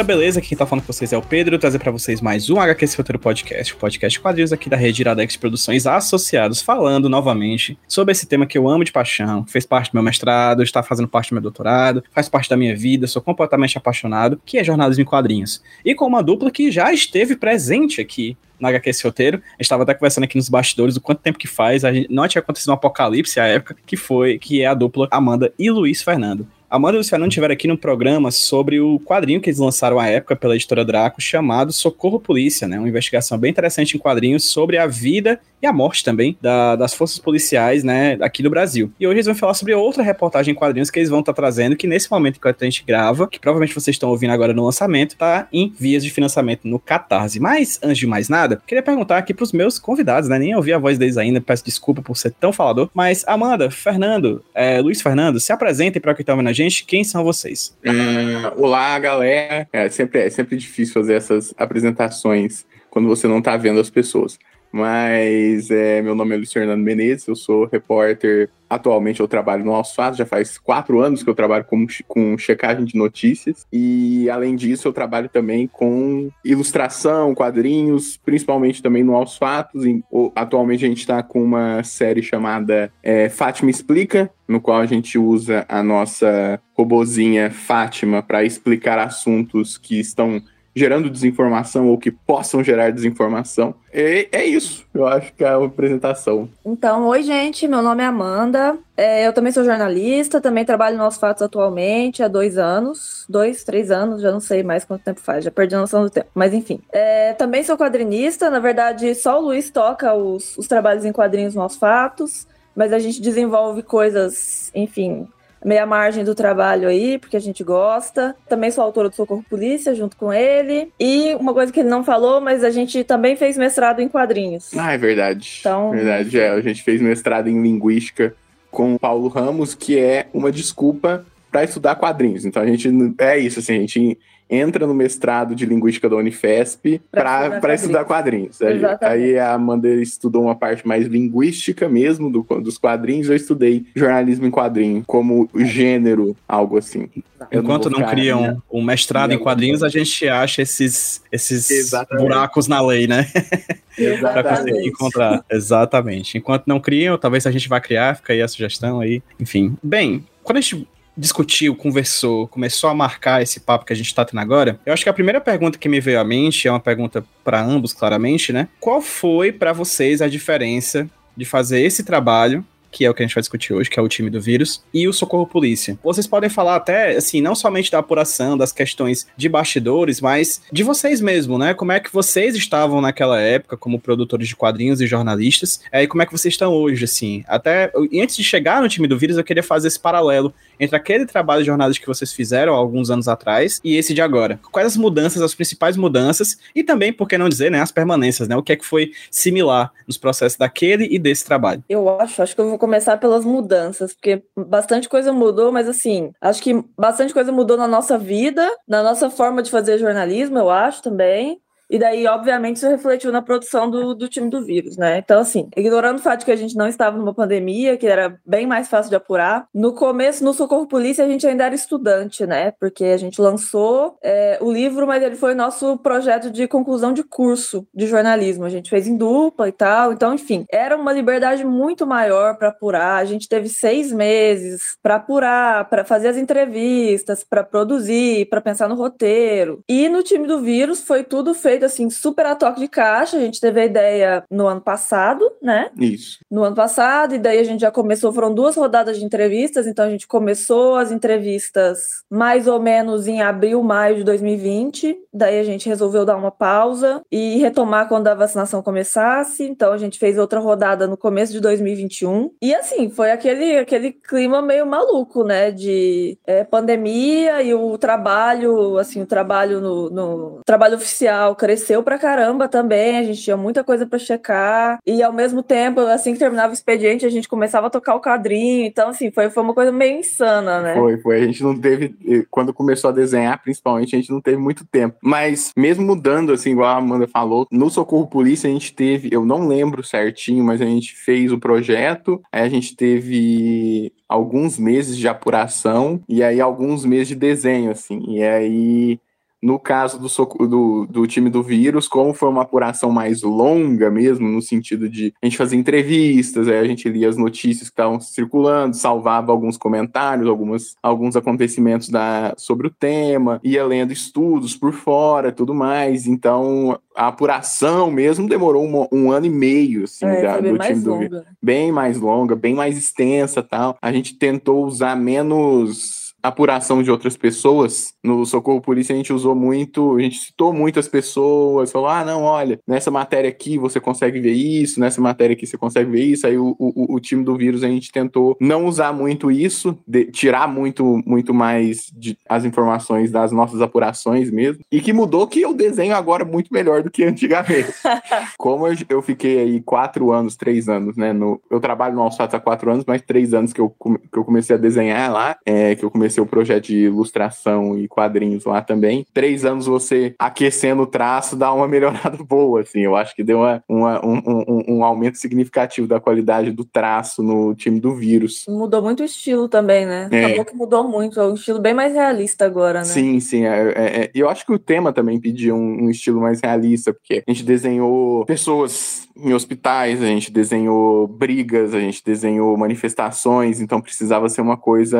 galera, beleza? Quem tá falando com vocês é o Pedro, trazer pra vocês mais um HQ Esse Roteiro Podcast, o podcast quadrinhos aqui da rede Iradex Produções Associados, falando novamente sobre esse tema que eu amo de paixão, fez parte do meu mestrado, está fazendo parte do meu doutorado, faz parte da minha vida, sou completamente apaixonado, que é jornalismo em quadrinhos. E com uma dupla que já esteve presente aqui na HQ Esse Roteiro, a gente estava até conversando aqui nos bastidores o quanto tempo que faz, a gente, não tinha acontecido um apocalipse à época, que foi, que é a dupla Amanda e Luiz Fernando. Amanda e Luiz Fernando estiveram aqui num programa sobre o quadrinho que eles lançaram à época pela editora Draco, chamado Socorro Polícia, né? Uma investigação bem interessante em quadrinhos sobre a vida e a morte também da- das forças policiais, né, aqui do Brasil. E hoje eles vão falar sobre outra reportagem em quadrinhos que eles vão estar trazendo, que nesse momento enquanto a gente grava, que provavelmente vocês estão ouvindo agora no lançamento, tá em vias de financiamento no Catarse. Mas, antes de mais nada, queria perguntar aqui pros meus convidados, né? Nem ouvi a voz deles ainda, peço desculpa por ser tão falador. Mas, Amanda, Fernando, é, Luiz Fernando, se apresentem para quem tá ouvindo a gente, quem são vocês? Ah, olá, galera. É sempre, é sempre difícil fazer essas apresentações quando você não tá vendo as pessoas. Mas é, meu nome é Luiz Fernando Menezes, eu sou repórter. Atualmente eu trabalho no Fatos, já faz quatro anos que eu trabalho com, com checagem de notícias. E além disso, eu trabalho também com ilustração, quadrinhos, principalmente também no Aos Fatos. Em- o- atualmente a gente está com uma série chamada é, Fátima Explica, no qual a gente usa a nossa robozinha Fátima para explicar assuntos que estão gerando desinformação ou que possam gerar desinformação. E é isso, eu acho que é a apresentação. Então, oi, gente. Meu nome é Amanda. É, eu também sou jornalista, também trabalho no Aos Fatos atualmente há dois anos. Dois, três anos, já não sei mais quanto tempo faz, já perdi a noção do tempo. Mas enfim. É, também sou quadrinista. Na verdade, só o Luiz toca os, os trabalhos em quadrinhos no Aos Fatos, mas a gente desenvolve coisas, enfim. Meia margem do trabalho aí, porque a gente gosta. Também sou autora do Socorro Polícia, junto com ele. E uma coisa que ele não falou, mas a gente também fez mestrado em quadrinhos. Ah, é verdade. Então- Verdade, é. A gente fez mestrado em linguística com o Paulo Ramos, que é uma desculpa para estudar quadrinhos. Então a gente é isso, assim, a gente entra no mestrado de linguística da Unifesp Pra para estudar estudar quadrinhos. Aí, Exatamente. aí a Amanda estudou uma parte mais linguística mesmo do- dos quadrinhos, eu estudei jornalismo em quadrinho como gênero, algo assim. Eu Enquanto não, ficar- criam um mestrado em Não. quadrinhos, a gente acha esses, esses Exatamente. buracos na lei, né? Pra conseguir Exatamente. encontrar. Exatamente. Enquanto não criam, talvez a gente vá criar, fica aí a sugestão aí. Enfim. Bem, quando a gente discutiu, conversou, começou a marcar esse papo que a gente tá tendo agora, eu acho que a primeira pergunta que me veio à mente é uma pergunta para ambos, claramente, né? Qual foi para vocês a diferença de fazer esse trabalho que é o que a gente vai discutir hoje, que é o time do vírus, e o Socorro Polícia. Vocês podem falar até, assim, não somente da apuração, das questões de bastidores, mas de vocês mesmo, né? Como é que vocês estavam naquela época como produtores de quadrinhos e jornalistas, é, e como é que vocês estão hoje, assim. Até, antes de chegar no time do vírus, eu queria fazer esse paralelo entre aquele trabalho jornalístico que vocês fizeram há alguns anos atrás e esse de agora. Quais as mudanças, as principais mudanças, e também, por que não dizer, né, as permanências, né? O que é que foi similar nos processos daquele e desse trabalho. Eu acho, acho que eu vou começar pelas mudanças, porque bastante coisa mudou, mas assim, acho que bastante coisa mudou na nossa vida, na nossa forma de fazer jornalismo, eu acho também. E daí, obviamente, isso refletiu na produção do, do time do vírus, né? Então, assim, ignorando o fato de que a gente não estava numa pandemia, que era bem mais fácil de apurar, no começo, no Socorro Polícia, a gente ainda era estudante, né? Porque a gente lançou é, o livro, mas ele foi nosso projeto de conclusão de curso de jornalismo. A gente fez em dupla e tal. Então, enfim, era uma liberdade muito maior para apurar. A gente teve seis meses para apurar, para fazer as entrevistas, para produzir, para pensar no roteiro. E no time do vírus foi tudo feito assim, super a toque de caixa. A gente teve a ideia no ano passado, né? Isso. no ano passado, e daí a gente já começou, foram duas rodadas de entrevistas, então a gente começou as entrevistas mais ou menos em abril, maio de 2020, daí a gente resolveu dar uma pausa e retomar quando a vacinação começasse, então a gente fez outra rodada no começo de 2021, e assim, foi aquele, aquele clima meio maluco, né, de é, pandemia e o trabalho, assim, o trabalho no, no trabalho oficial crescendo cresceu pra caramba também, a gente tinha muita coisa para checar, e ao mesmo tempo, assim que terminava o expediente, a gente começava a tocar o quadrinho, então assim, foi, foi uma coisa meio insana, né? Foi, foi, a gente não teve, quando começou a desenhar, principalmente, a gente não teve muito tempo, mas mesmo mudando, assim, igual a Amanda falou, no Socorro Polícia a gente teve, eu não lembro certinho, mas a gente fez o projeto, aí a gente teve alguns meses de apuração, e aí alguns meses de desenho, assim, e aí no caso do, do, do, time do vírus, como foi uma apuração mais longa mesmo, no sentido de a gente fazer entrevistas, aí a gente lia as notícias que estavam circulando, salvava alguns comentários, algumas, alguns acontecimentos da, sobre o tema, ia lendo estudos por fora tudo mais. Então, a apuração mesmo demorou um, um ano e meio, assim, é, da, do time do vírus. Bem mais longa, bem mais extensa tal. A gente tentou usar menos apuração de outras pessoas. No Socorro Polícia a gente usou muito, a gente citou muitas pessoas, falou: ah, não, olha, nessa matéria aqui você consegue ver isso, nessa matéria aqui você consegue ver isso. Aí o, o, o time do vírus a gente tentou não usar muito isso, de, tirar muito, muito mais de, as informações das nossas apurações mesmo. E que mudou que eu desenho agora muito melhor do que antigamente. Como eu, eu, fiquei aí quatro anos, três anos, né? No, eu trabalho no Alçatos há quatro anos, mas três anos que eu, que eu comecei a desenhar lá, é, que eu comecei comecei o projeto de ilustração e quadrinhos lá também. Três anos você aquecendo o traço dá uma melhorada boa, assim. Eu acho que deu uma, uma um, um, um, aumento significativo da qualidade do traço no time do vírus. Mudou muito o estilo também, né? É. Acabou que mudou muito. É um estilo bem mais realista agora, né? Sim, sim. É, é, é. eu acho que o tema também pedia um, um estilo mais realista, porque a gente desenhou pessoas em hospitais, a gente desenhou brigas, a gente desenhou manifestações, então precisava ser uma coisa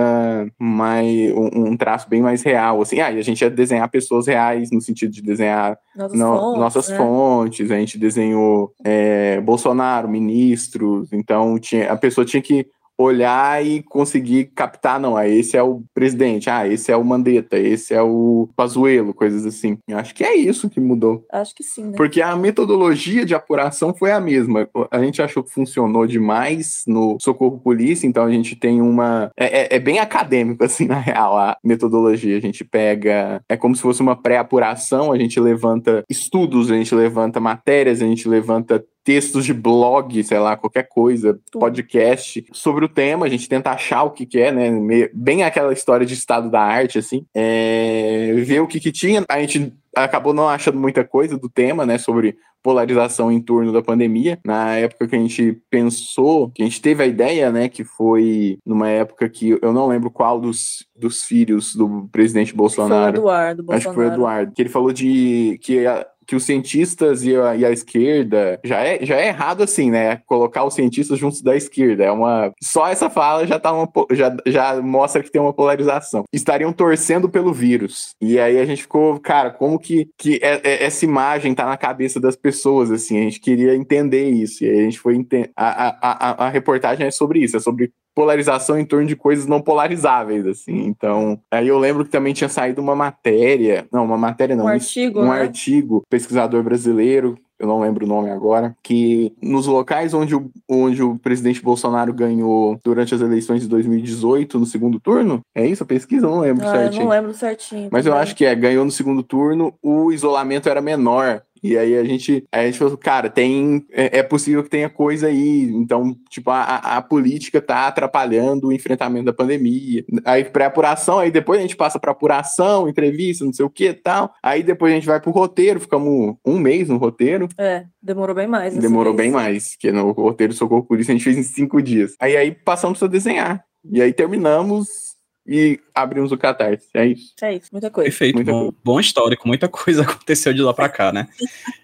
mais um, um traço bem mais real, assim. Ah, e a gente ia desenhar pessoas reais no sentido de desenhar nossas, no, fontes, nossas né? fontes. A gente desenhou é, Bolsonaro, ministros, então tinha, a pessoa tinha que olhar e conseguir captar, não, ah, esse é o presidente, ah, esse é o Mandetta, esse é o Pazuello, coisas assim. Eu acho que é isso que mudou. Acho que sim, né? Porque a metodologia de apuração foi a mesma. A gente achou que funcionou demais no Socorro Polícia, então a gente tem uma... É, é, é bem acadêmico, assim, na real, a metodologia. A gente pega... É como se fosse uma pré-apuração, a gente levanta estudos, a gente levanta matérias, a gente levanta textos de blog, sei lá, qualquer coisa, podcast sobre o tema, a gente tenta achar o que, que é, né? Bem aquela história de estado da arte, assim. É, ver o que, que tinha. A gente acabou não achando muita coisa do tema, né? Sobre polarização em torno da pandemia. Na época que a gente pensou, que a gente teve a ideia, né, que foi numa época que eu não lembro qual dos, dos filhos do presidente Bolsonaro. Foi o Eduardo Bolsonaro. Acho que foi o Eduardo. Que ele falou de que a, que os cientistas e a, e a, esquerda já é, já é errado assim, né? Colocar os cientistas juntos da esquerda. É uma. Só essa fala já, tá uma, já, já mostra que tem uma polarização. Estariam torcendo pelo vírus. E aí a gente ficou, cara, como que, que é, é, essa imagem tá na cabeça das pessoas, assim? A gente queria entender isso. E aí a gente foi. A, a, a, a reportagem é sobre isso, é sobre polarização em torno de coisas não polarizáveis, assim. Então, aí eu lembro que também tinha saído uma matéria, não, uma matéria não, um artigo, um né? artigo, pesquisador brasileiro, eu não lembro o nome agora, que nos locais onde o, onde o presidente Bolsonaro ganhou durante as eleições de 2018, no segundo turno, é isso a pesquisa? Eu não lembro ah, certinho. Eu não lembro certinho. Mas eu acho que é, ganhou no segundo turno, o isolamento era menor. E aí a gente, a gente falou, cara, tem, é, é possível que tenha coisa aí. Então, tipo, a, a política tá atrapalhando o enfrentamento da pandemia. Aí pré-apuração, aí depois a gente passa para apuração, entrevista, não sei o que tal. Aí depois a gente vai pro roteiro, ficamos um mês no roteiro. É, demorou bem mais. Demorou bem mais, porque no roteiro Socorro Polícia a gente fez em cinco dias. Aí aí passamos a desenhar. E aí terminamos e abrimos o Catarse. É isso. É isso, muita coisa. Perfeito, Muita bom, coisa. bom histórico, muita coisa aconteceu de lá pra cá, né?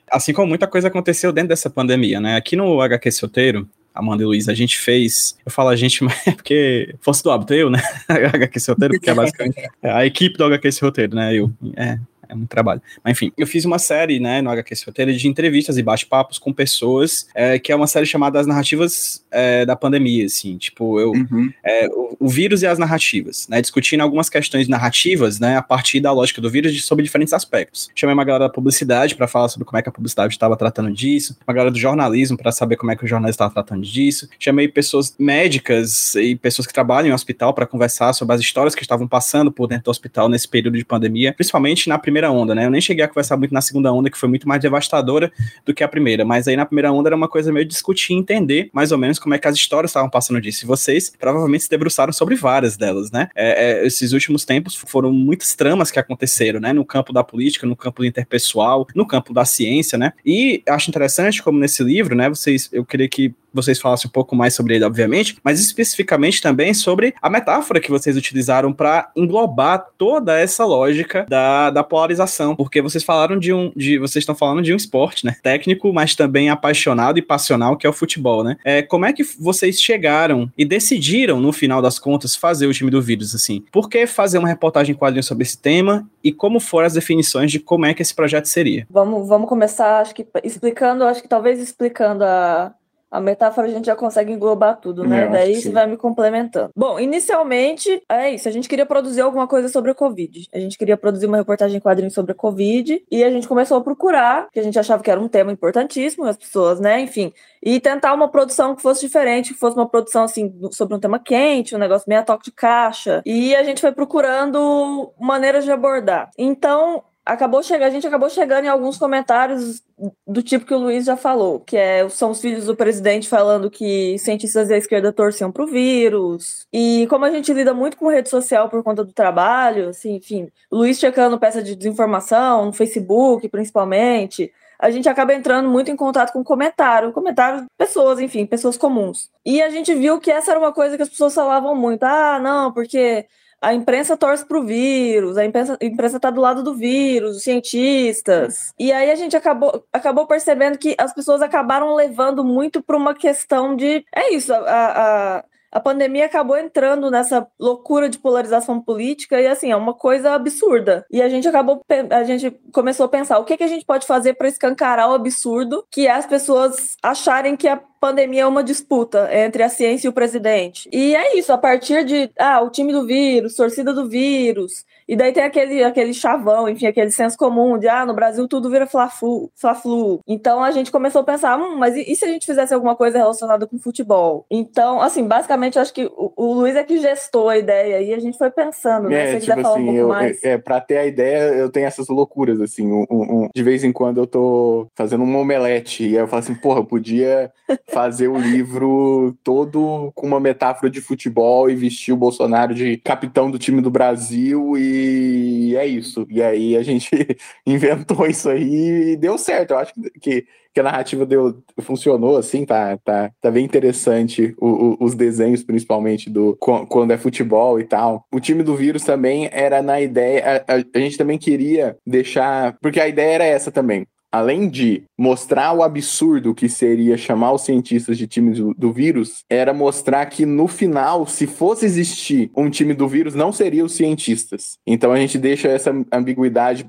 assim como muita coisa aconteceu dentro dessa pandemia, né? Aqui no HQ Solteiro, Amanda e Luiz, a gente fez. Eu falo a gente, mas é porque fosse do hábito eu, né? HQ Roteiro, porque é basicamente a equipe do HQ Roteiro, né? Eu. É, é muito trabalho. Mas enfim, eu fiz uma série, né, no HQ Roteiro de entrevistas e bate-papos com pessoas, é, que é uma série chamada As Narrativas é, da Pandemia, assim, tipo, eu, Uhum. é, o, o vírus e as narrativas, né, discutindo algumas questões narrativas, né, a partir da lógica do vírus de- sobre diferentes aspectos. Chamei uma galera da publicidade para falar sobre como é que a publicidade estava tratando disso, uma galera do jornalismo para saber como é que o jornalismo estava tratando disso. Chamei pessoas médicas e pessoas que trabalham em hospital para conversar sobre as histórias que estavam passando por dentro do hospital nesse período de pandemia, principalmente na primeira primeira onda, né? Eu nem cheguei a conversar muito na segunda onda, que foi muito mais devastadora do que a primeira, mas aí na primeira onda era uma coisa meio discutir, entender mais ou menos como é que as histórias estavam passando disso. E vocês provavelmente se debruçaram sobre várias delas, né? É, é, esses últimos tempos foram muitas tramas que aconteceram, né? No campo da política, no campo interpessoal, no campo da ciência, né? E acho interessante como nesse livro, né? Vocês, eu queria que vocês falassem um pouco mais sobre ele, obviamente, mas especificamente também sobre a metáfora que vocês utilizaram para englobar toda essa lógica da, da porque vocês falaram de um, de, vocês estão falando de um esporte, né, técnico, mas também apaixonado e passional, que é o futebol, né? É, como é que vocês chegaram e decidiram, no final das contas, fazer o time do vírus, assim? Por que fazer uma reportagem em sobre esse tema e como foram as definições de como é que esse projeto seria? Vamos, vamos começar, acho que explicando, acho que talvez explicando a, a metáfora a gente já consegue englobar tudo, né? É, Daí você vai me complementando. Bom, inicialmente é isso. A gente queria produzir alguma coisa sobre a Covid. A gente queria produzir uma reportagem em quadrinhos sobre a Covid e a gente começou a procurar, que a gente achava que era um tema importantíssimo, as pessoas, né? Enfim, e tentar uma produção que fosse diferente, que fosse uma produção assim sobre um tema quente, um negócio meio a toque de caixa. E a gente foi procurando maneiras de abordar. Então, acabou chegando, a gente acabou chegando em alguns comentários do tipo que o Luiz já falou, que é, são os filhos do presidente falando que cientistas da esquerda torciam para o vírus. E como a gente lida muito com rede social por conta do trabalho, assim, enfim, Luiz checando peça de desinformação no Facebook, principalmente, a gente acaba entrando muito em contato com comentário, comentários de pessoas, enfim, pessoas comuns. E a gente viu que essa era uma coisa que as pessoas falavam muito. Ah, não, porque a imprensa torce para o vírus, a imprensa, a imprensa tá do lado do vírus, os cientistas. E aí a gente acabou, acabou percebendo que as pessoas acabaram levando muito para uma questão de. É isso, a, a, a pandemia acabou entrando nessa loucura de polarização política e assim, é uma coisa absurda. E a gente acabou, a gente começou a pensar o que, que a gente pode fazer para escancarar o absurdo que é as pessoas acharem que a pandemia é uma disputa entre a ciência e o presidente. E é isso, a partir de ah, o time do vírus, torcida do vírus, e daí tem aquele, aquele chavão, enfim, aquele senso comum de, ah, no Brasil tudo vira fla-flu. Fla então a gente começou a pensar, hum, mas e, e, se a gente fizesse alguma coisa relacionada com futebol? Então, assim, basicamente, eu acho que o, o Luiz é que gestou a ideia e a gente foi pensando, né? É, se tipo quiser falar assim, um pouco eu, mais. É, pra ter a ideia, eu tenho essas loucuras, assim, um, um, de vez em quando eu tô fazendo um omelete e aí eu falo assim, porra, eu podia fazer o livro todo com uma metáfora de futebol e vestir o Bolsonaro de capitão do time do Brasil e e é isso. E aí a gente inventou isso aí e deu certo. Eu acho que, que a narrativa deu, funcionou assim, tá, tá, tá bem interessante. O, o, os desenhos, principalmente, do quando é futebol e tal. O time do vírus também era na ideia. A, a, a gente também queria deixar. Porque a ideia era essa também além de mostrar o absurdo que seria chamar os cientistas de time do, do, vírus, era mostrar que no final, se fosse existir um time do vírus, não seria os cientistas. Então a gente deixa essa ambiguidade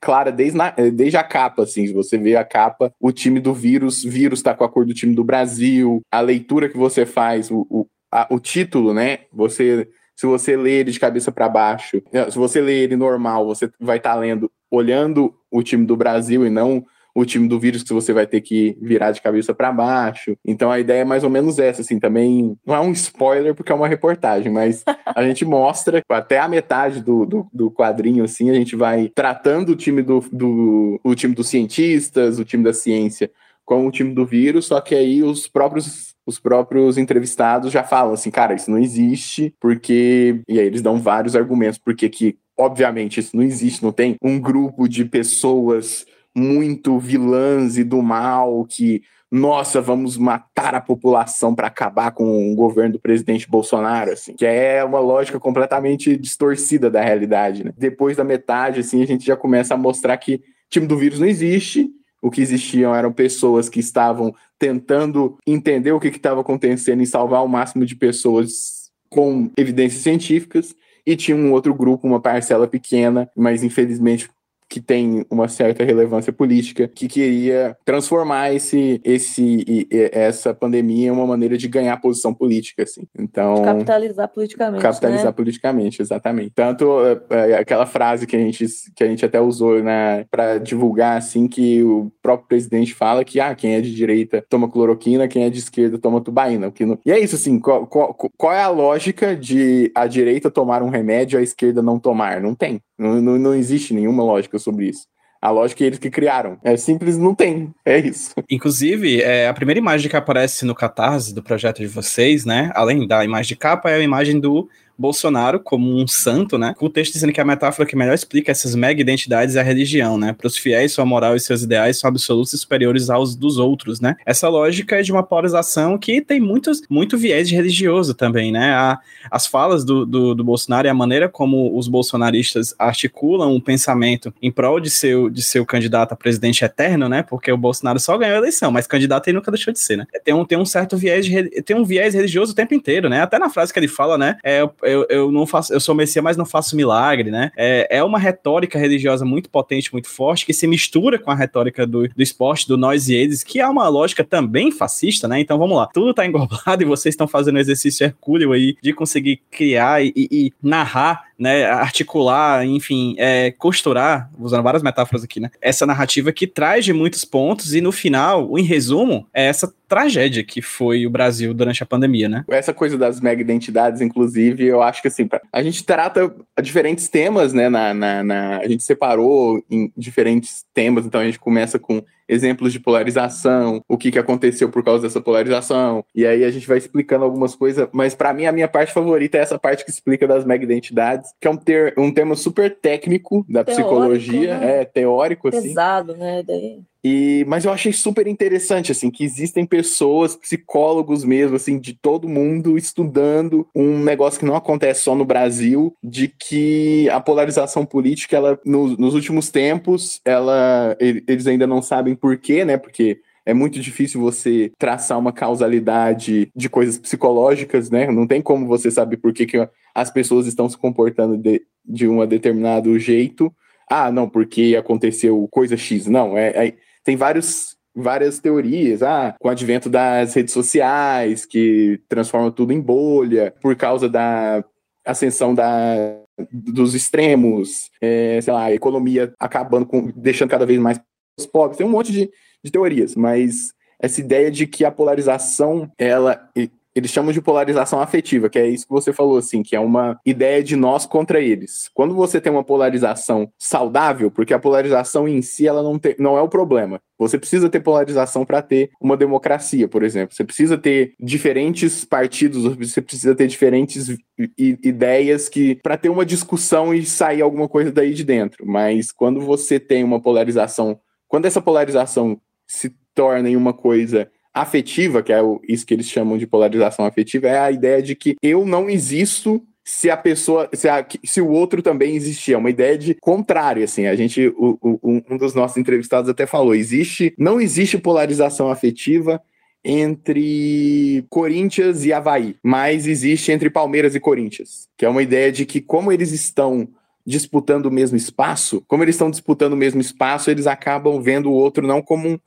clara desde, na, desde a capa, assim, você vê a capa, o time do vírus, vírus tá com a cor do time do Brasil, a leitura que você faz, o, o, a, o título, né, você se você ler ele de cabeça para baixo, se você ler ele normal, você vai estar tá lendo olhando o time do Brasil e não o time do vírus que você vai ter que virar de cabeça para baixo. Então a ideia é mais ou menos essa, assim, também não é um spoiler porque é uma reportagem, mas a gente mostra até a metade do, do, do, quadrinho, assim, a gente vai tratando o time do, do o time dos cientistas, o time da ciência com o time do vírus, só que aí os próprios os próprios entrevistados já falam assim, cara, isso não existe, porque. E aí eles dão vários argumentos, porque que, obviamente, isso não existe, não tem um grupo de pessoas muito vilãs e do mal que. Nossa, vamos matar a população para acabar com o governo do presidente Bolsonaro, assim, que é uma lógica completamente distorcida da realidade. Né? Depois da metade, assim, a gente já começa a mostrar que time do vírus não existe, o que existiam eram pessoas que estavam tentando entender o que estava acontecendo e salvar o máximo de pessoas com evidências científicas, e tinha um outro grupo, uma parcela pequena, mas infelizmente que tem uma certa relevância política, que queria transformar esse, esse, essa pandemia em uma maneira de ganhar posição política, assim. Então capitalizar politicamente, capitalizar né? politicamente, exatamente. Tanto é, é, aquela frase que a gente que a gente até usou, né, para divulgar assim que o próprio presidente fala que ah, quem é de direita toma cloroquina, quem é de esquerda toma tubaína. Que não... E é isso, assim, qual, qual, qual é a lógica de a direita tomar um remédio e a esquerda não tomar? Não tem. Não, não, não existe nenhuma lógica sobre isso. A lógica é eles que criaram. É simples, não tem. É isso. Inclusive, é, a primeira imagem que aparece no catarse do projeto de vocês, né? Além da imagem de capa, é a imagem do Bolsonaro como um santo, né? Com o texto dizendo que a metáfora que melhor explica essas mega identidades é a religião, né? Para os fiéis, sua moral e seus ideais são absolutos e superiores aos dos outros, né? Essa lógica é de uma polarização que tem muitos, muito viés religioso também, né? A, as falas do, do, do, Bolsonaro e a maneira como os bolsonaristas articulam um pensamento em prol de seu, de seu candidato a presidente eterno, né? Porque o Bolsonaro só ganhou a eleição, mas candidato ele nunca deixou de ser, né? Tem um, tem um certo viés, de, tem um viés religioso o tempo inteiro, né? Até na frase que ele fala, né? É, eu, eu não faço, eu sou Messias, mas não faço milagre, né? É, é uma retórica religiosa muito potente, muito forte, que se mistura com a retórica do, do esporte, do nós e eles, que é uma lógica também fascista, né? Então vamos lá, tudo tá englobado e vocês estão fazendo um exercício hercúleo aí de conseguir criar e, e, e narrar né, articular, enfim, é, costurar, usando várias metáforas aqui, né, essa narrativa que traz de muitos pontos e no final, em resumo, é essa tragédia que foi o Brasil durante a pandemia, né? Essa coisa das mega identidades, inclusive, eu acho que assim, a gente trata diferentes temas, né, na, na, na a gente separou em diferentes temas, então a gente começa com exemplos de polarização, o que, que aconteceu por causa dessa polarização, e aí a gente vai explicando algumas coisas, mas para mim a minha parte favorita é essa parte que explica das mega identidades, que é um, ter, um tema super técnico da teórico, psicologia, né? é teórico assim. Pesado, né? Daí... E, mas eu achei super interessante, assim, que existem pessoas, psicólogos mesmo, assim, de todo mundo estudando um negócio que não acontece só no Brasil, de que a polarização política, ela, no, nos últimos tempos, ela, eles ainda não sabem por quê, né? Porque é muito difícil você traçar uma causalidade de coisas psicológicas, né? Não tem como você saber por que, que as pessoas estão se comportando de, de um determinado jeito. Ah, não, porque aconteceu coisa X. Não, é, é tem vários várias teorias, ah, com o advento das redes sociais, que transformam tudo em bolha, por causa da ascensão da, dos extremos, é, sei lá, a economia acabando com, deixando cada vez mais os pobres, tem um monte de, de teorias, mas essa ideia de que a polarização, ela eles chamam de polarização afetiva, que é isso que você falou, assim, que é uma ideia de nós contra eles. Quando você tem uma polarização saudável, porque a polarização em si ela não, não é o problema. Você precisa ter polarização para ter uma democracia, por exemplo. Você precisa ter diferentes partidos, você precisa ter diferentes ideias que para ter uma discussão e sair alguma coisa daí de dentro. Mas quando você tem uma polarização, quando essa polarização se torna em uma coisa afetiva, que é isso que eles chamam de polarização afetiva, é a ideia de que eu não existo se a pessoa, se, a, se o outro também existia, é uma ideia de contrário, assim, a gente, o, o, um dos nossos entrevistados até falou, existe, não existe polarização afetiva entre Corinthians e Havaí, mas existe entre Palmeiras e Corinthians, que é uma ideia de que como eles estão disputando o mesmo espaço, como eles estão disputando o mesmo espaço, eles acabam vendo o outro não como um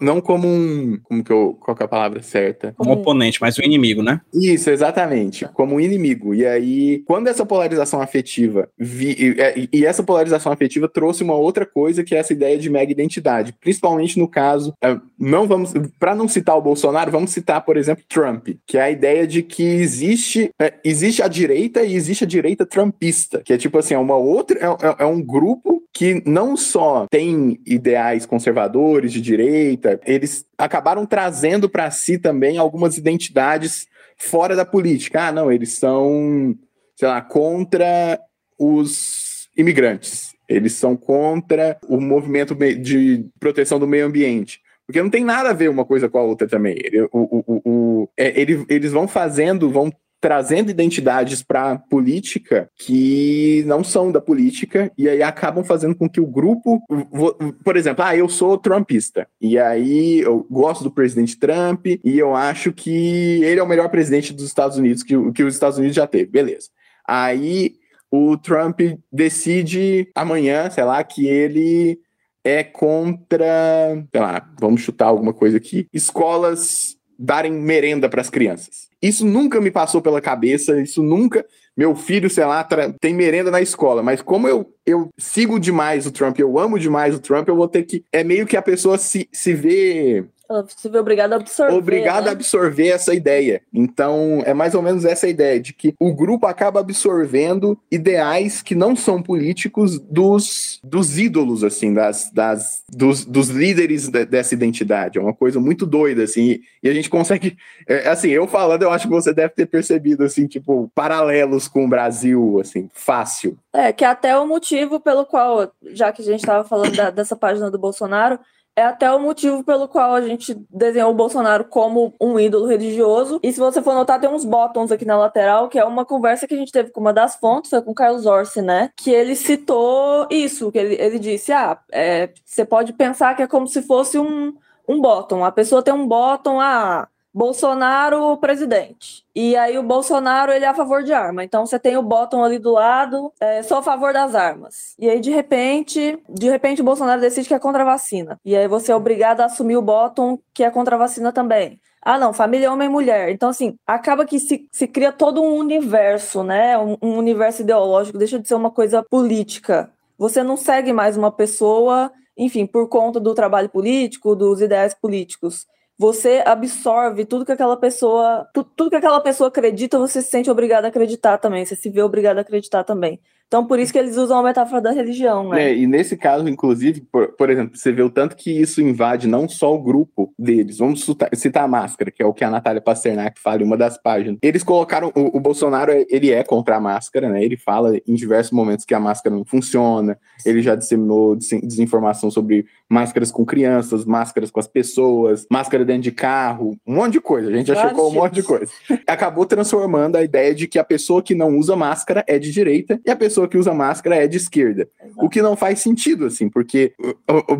não como um. Como que eu, qual que é a palavra certa? Um oponente, mas um inimigo, né? Isso, exatamente. Como um inimigo. E aí, quando essa polarização afetiva. Vi, e, é, essa polarização afetiva trouxe uma outra coisa que é essa ideia de mega identidade. Principalmente no caso. É, não vamos. Para não citar o Bolsonaro, vamos citar, por exemplo, Trump, que é a ideia de que existe, é, existe a direita e existe a direita trumpista. Que é tipo assim, é uma outra. é, é um grupo que não só tem ideais conservadores de direita, eles acabaram trazendo para si também algumas identidades fora da política. Ah, não, eles são, sei lá, contra os imigrantes. Eles são contra o movimento de proteção do meio ambiente. Porque não tem nada a ver uma coisa com a outra também. O, o, o, é, ele, eles vão fazendo, vão trazendo identidades para a política que não são da política e aí acabam fazendo com que o grupo, por exemplo, ah, eu sou trumpista e aí eu gosto do presidente Trump e eu acho que ele é o melhor presidente dos Estados Unidos que, que os Estados Unidos já teve, beleza. Aí o Trump decide amanhã, sei lá, que ele é contra, sei lá, vamos chutar alguma coisa aqui, escolas darem merenda para as crianças. Isso nunca me passou pela cabeça, isso nunca. Meu filho, sei lá, tem merenda na escola, mas como eu, eu sigo demais o Trump, eu amo demais o Trump, eu vou ter que. É meio que a pessoa se, se vê Você vê obrigado a absorver. Obrigado né? a absorver essa ideia. Então, é mais ou menos essa ideia de que o grupo acaba absorvendo ideais que não são políticos dos, dos ídolos, assim, das, das, dos, dos líderes de, dessa identidade. É uma coisa muito doida, assim, e a gente consegue. É, assim, eu falando, eu acho que você deve ter percebido, assim, tipo, paralelos com o Brasil, assim, fácil. É, que é até o motivo pelo qual, já que a gente estava falando da, dessa página do Bolsonaro, é até o motivo pelo qual a gente desenhou o Bolsonaro como um ídolo religioso. E se você for notar, tem uns botões aqui na lateral, que é uma conversa que a gente teve com uma das fontes, foi com o Carlos Orsi, né? Que ele citou isso, que ele, ele disse: ah, é, você pode pensar que é como se fosse um, um bottom. A pessoa tem um bottom, ah, Bolsonaro presidente. E aí o Bolsonaro ele é a favor de arma. Então você tem o bottom ali do lado, é, sou a favor das armas. E aí de repente, de repente o Bolsonaro decide que é contra a vacina. E aí você é obrigado a assumir o bottom que é contra a vacina também. Ah, não, família homem e mulher. Então, assim, acaba que se, se cria todo um universo, né? Um, um universo ideológico, deixa de ser uma coisa política. Você não segue mais uma pessoa, enfim, por conta do trabalho político, dos ideais políticos você absorve tudo que aquela pessoa, tudo, que aquela pessoa acredita, você se sente obrigado a acreditar também, você se vê obrigado a acreditar também. Então, por isso que eles usam a metáfora da religião, né? É, e nesse caso, inclusive, por, por, exemplo, você vê o tanto que isso invade não só o grupo deles. Vamos citar, citar a máscara, que é o que a Natália Pasternak fala em uma das páginas. Eles colocaram. O, o, Bolsonaro, ele é contra a máscara, né? Ele fala em diversos momentos que a máscara não funciona. Ele já disseminou desinformação sobre máscaras com crianças, máscaras com as pessoas, máscara dentro de carro, um monte de coisa. A gente já Vários checou um monte de coisa. Acabou transformando a ideia de que a pessoa que não usa máscara é de direita e a pessoa que usa máscara é de esquerda. Exato. O que não faz sentido, assim, porque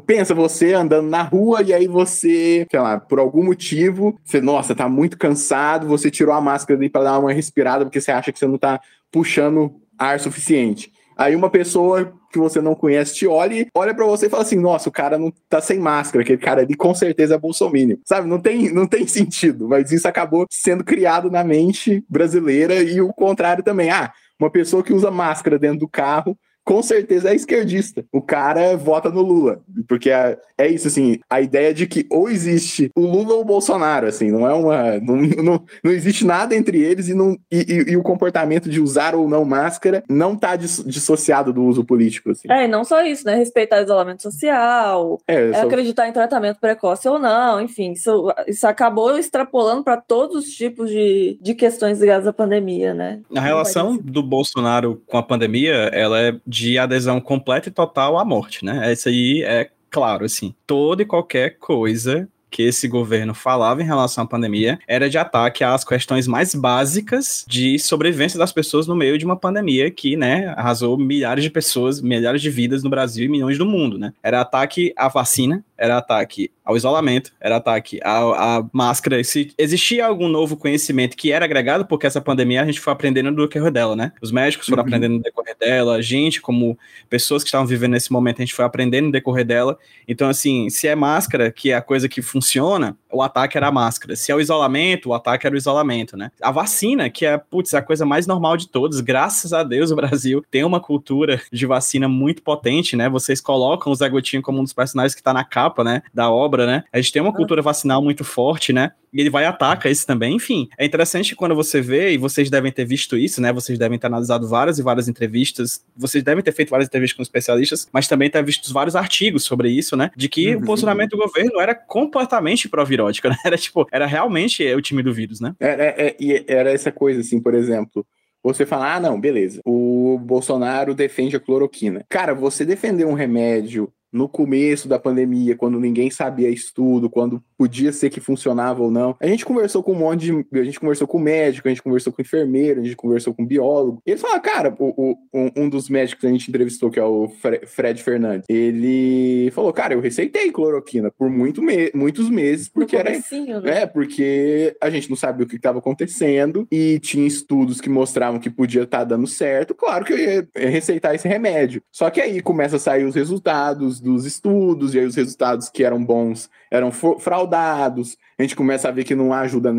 pensa você andando na rua e aí você, sei lá, por algum motivo, você, nossa, tá muito cansado, você tirou a máscara para dar uma respirada porque você acha que você não tá puxando ar suficiente. Aí uma pessoa que você não conhece te olha, olha para você e fala assim: "Nossa, o cara não tá sem máscara, aquele cara ali com certeza é bolsominion". Sabe? Não tem não tem sentido, mas isso acabou sendo criado na mente brasileira e o contrário também. Ah, uma pessoa que usa máscara dentro do carro com certeza é esquerdista. O cara vota no Lula. Porque é, é, isso, assim, a ideia de que ou existe o Lula ou o Bolsonaro, assim, não é uma. Não, não, não existe nada entre eles e, não, e, e, e, o comportamento de usar ou não máscara não está dissociado do uso político. Assim. É, e não só isso, né? Respeitar o isolamento social, é, é só... acreditar em tratamento precoce ou não, enfim, isso, isso acabou extrapolando para todos os tipos de, de questões ligadas à pandemia, né? A relação do Bolsonaro com a pandemia, ela é de adesão completa e total à morte, né? Essa aí é claro, assim, toda e qualquer coisa que esse governo falava em relação à pandemia era de ataque às questões mais básicas de sobrevivência das pessoas no meio de uma pandemia que, né, arrasou milhares de pessoas, milhares de vidas no Brasil e milhões do mundo, né? Era ataque à vacina, era ataque ao isolamento, era ataque à, à, máscara. Se existia algum novo conhecimento que era agregado, porque essa pandemia a gente foi aprendendo no decorrer dela, né? Os médicos foram uhum. aprendendo no decorrer dela, a gente, como pessoas que estavam vivendo nesse momento, a gente foi aprendendo no decorrer dela. Então, assim, se é máscara, que é a coisa que funciona, o ataque era a máscara. Se é o isolamento, o ataque era o isolamento, né? A vacina, que é, putz, a coisa mais normal de todos, graças a Deus o Brasil tem uma cultura de vacina muito potente, né? Vocês colocam o Zé Gotinho como um dos personagens que tá na capa capa, né, da obra, né? A gente tem uma cultura vacinal muito forte, né? E ele vai atacar isso também. Enfim, é interessante quando você vê, e vocês devem ter visto isso, né? Vocês devem ter analisado várias e várias entrevistas, vocês devem ter feito várias entrevistas com especialistas, mas também ter visto vários artigos sobre isso, né? De que uhum. o posicionamento do governo era completamente provirótico, né? Era tipo, era realmente o time do vírus, né? É, é, é, era essa coisa, assim, por exemplo. Você fala, ah, não, beleza. O Bolsonaro defende a cloroquina. Cara, você defender um remédio no começo da pandemia, quando ninguém sabia estudo, quando podia ser que funcionava ou não. A gente conversou com um monte de. A gente conversou com médico, a gente conversou com enfermeiro, a gente conversou com biólogo. E eles falaram, cara, o, o, um dos médicos que a gente entrevistou, que é o Fred Fernandes, ele falou, cara, eu receitei cloroquina por muito me muitos meses, porque era. Né? É, porque a gente não sabia o que estava acontecendo e tinha estudos que mostravam que podia estar tá dando certo. Claro que eu ia receitar esse remédio. Só que aí começa a sair os resultados dos estudos, e aí os resultados que eram bons eram fraudados, a gente começa a ver que não ajuda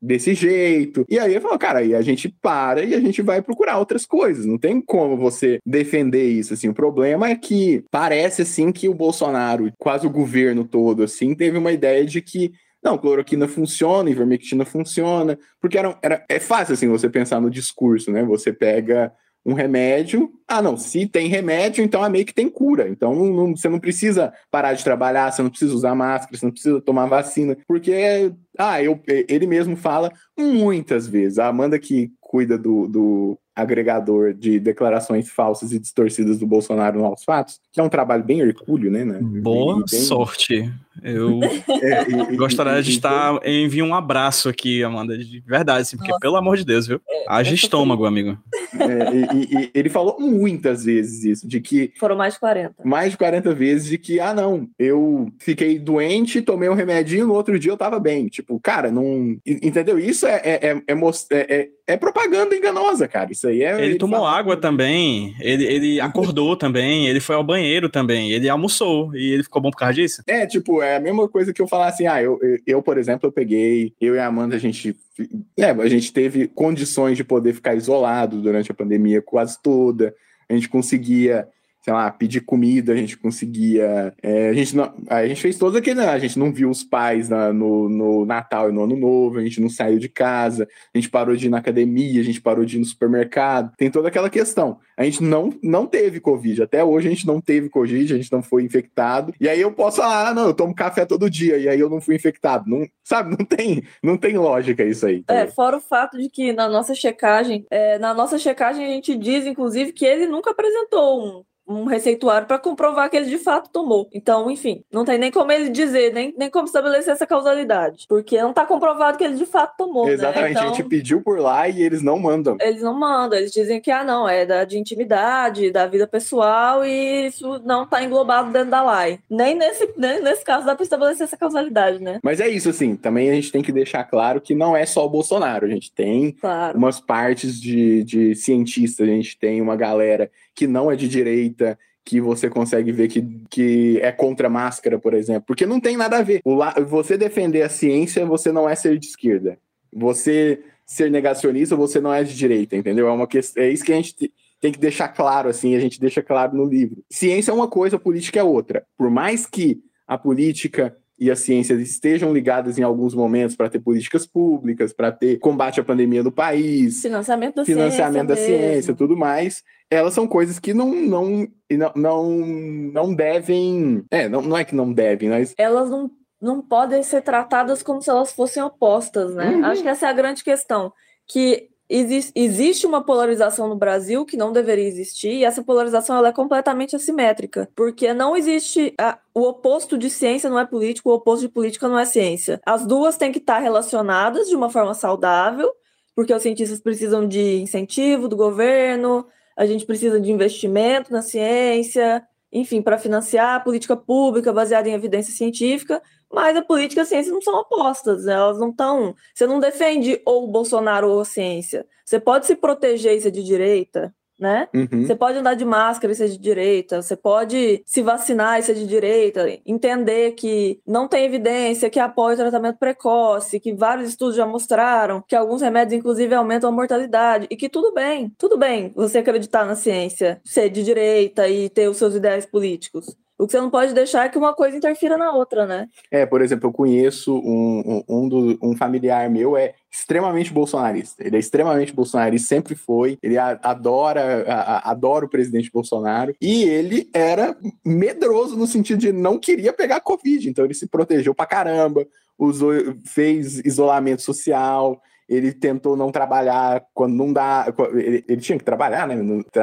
desse jeito. E aí ele falou, cara, aí a gente para e a gente vai procurar outras coisas. Não tem como você defender isso, assim. O problema é que parece, assim, que o Bolsonaro, quase o governo todo, assim, teve uma ideia de que não, cloroquina funciona, ivermectina funciona, porque era, era, é fácil, assim, você pensar no discurso, né? Você pega um remédio. Ah, não, se tem remédio, então é meio que tem cura. Então não, você não precisa parar de trabalhar, você não precisa usar máscara, você não precisa tomar vacina, porque ah, eu, ele mesmo fala muitas vezes. A Amanda que cuida do, do agregador de declarações falsas e distorcidas do Bolsonaro no Aos Fatos, que é um trabalho bem hercúleo, né? né? Boa bem... sorte. Eu é, e, gostaria e, de estar. Então... Envio um abraço aqui, Amanda, de verdade, assim, porque, Nossa. pelo amor de Deus, viu? É, Haja estômago, amigo. É, e, e, ele falou muitas vezes isso, de que. Foram mais de 40. Mais de 40 vezes de que, ah, não, eu fiquei doente, tomei um remedinho, no outro dia eu tava bem. Tipo, cara, não. Entendeu? Isso é, é, é, é, é propaganda enganosa, cara. Isso aí é. Ele, ele tomou fala... água também, ele, ele acordou também, ele foi ao banheiro também, ele almoçou e ele ficou bom por causa disso? É, tipo, é a mesma coisa que eu falar assim, ah, eu, eu, por exemplo, eu peguei, eu e a Amanda, a gente é, a gente teve condições de poder ficar isolado durante a pandemia quase toda. A gente conseguia sei lá, pedir comida, a gente conseguia. É, a, gente não, a gente fez todos aquele. Né? A gente não viu os pais na, no, no Natal e no Ano Novo, a gente não saiu de casa, a gente parou de ir na academia, a gente parou de ir no supermercado. Tem toda aquela questão. A gente não, não teve Covid. Até hoje a gente não teve Covid, a gente não foi infectado. E aí eu posso falar, ah, não, eu tomo café todo dia, e aí eu não fui infectado. Não, sabe, não tem, não tem lógica isso aí. Tá é, fora o fato de que na nossa checagem, é, na nossa checagem a gente diz, inclusive, que ele nunca apresentou um um receituário para comprovar que ele de fato tomou. Então, enfim, não tem nem como ele dizer, nem, nem como estabelecer essa causalidade, porque não está comprovado que ele de fato tomou. Né? Exatamente, né? então, a gente pediu por lá e eles não mandam. Eles não mandam, eles dizem que, ah, não, é da, de intimidade, da vida pessoal e isso não está englobado dentro da lei. Nem nesse, nem nesse caso dá para estabelecer essa causalidade, né? Mas é isso, assim, também a gente tem que deixar claro que não é só o Bolsonaro, a gente tem claro. umas partes de, de cientistas, a gente tem uma galera que não é de direita, que você consegue ver que, que é contra a máscara, por exemplo. Porque não tem nada a ver. O, você defender a ciência, você não é ser de esquerda. Você ser negacionista, você não é de direita, entendeu? É, uma questão, é isso que a gente tem que deixar claro, assim, a gente deixa claro no livro. Ciência é uma coisa, política é outra. Por mais que a política e a ciência estejam ligadas em alguns momentos para ter políticas públicas, para ter combate à pandemia do país, financiamento da financiamento ciência, da ciência, tudo mais elas são coisas que não não não não devem, é, não, não é que não devem, mas elas não não podem ser tratadas como se elas fossem opostas, né? Uhum. Acho que essa é a grande questão, que existe, uma polarização no Brasil que não deveria existir, e essa polarização ela é completamente assimétrica, porque não existe a, o oposto de ciência não é político, o oposto de política não é ciência. As duas têm que estar relacionadas de uma forma saudável, porque os cientistas precisam de incentivo do governo, a gente precisa de investimento na ciência, enfim, para financiar política pública baseada em evidência científica, mas a política e a ciência não são opostas, elas não estão. Você não defende ou o Bolsonaro ou a ciência. Você pode se proteger e ser de direita, né? Uhum. Você pode andar de máscara e ser de direita, você pode se vacinar e ser de direita, entender que não tem evidência que apoia o tratamento precoce, que vários estudos já mostraram que alguns remédios, inclusive, aumentam a mortalidade, e que tudo bem, tudo bem você acreditar na ciência, ser de direita e ter os seus ideais políticos. O que você não pode deixar é que uma coisa interfira na outra, né? É, por exemplo, eu conheço um, um, um, do, um familiar meu, é extremamente bolsonarista. Ele é extremamente bolsonarista, sempre foi. Ele adora, adora o presidente Bolsonaro. E ele era medroso no sentido de não queria pegar Covid. Então ele se protegeu pra caramba, usou, fez isolamento social, ele tentou não trabalhar quando não dá. Ele, ele tinha que trabalhar, né?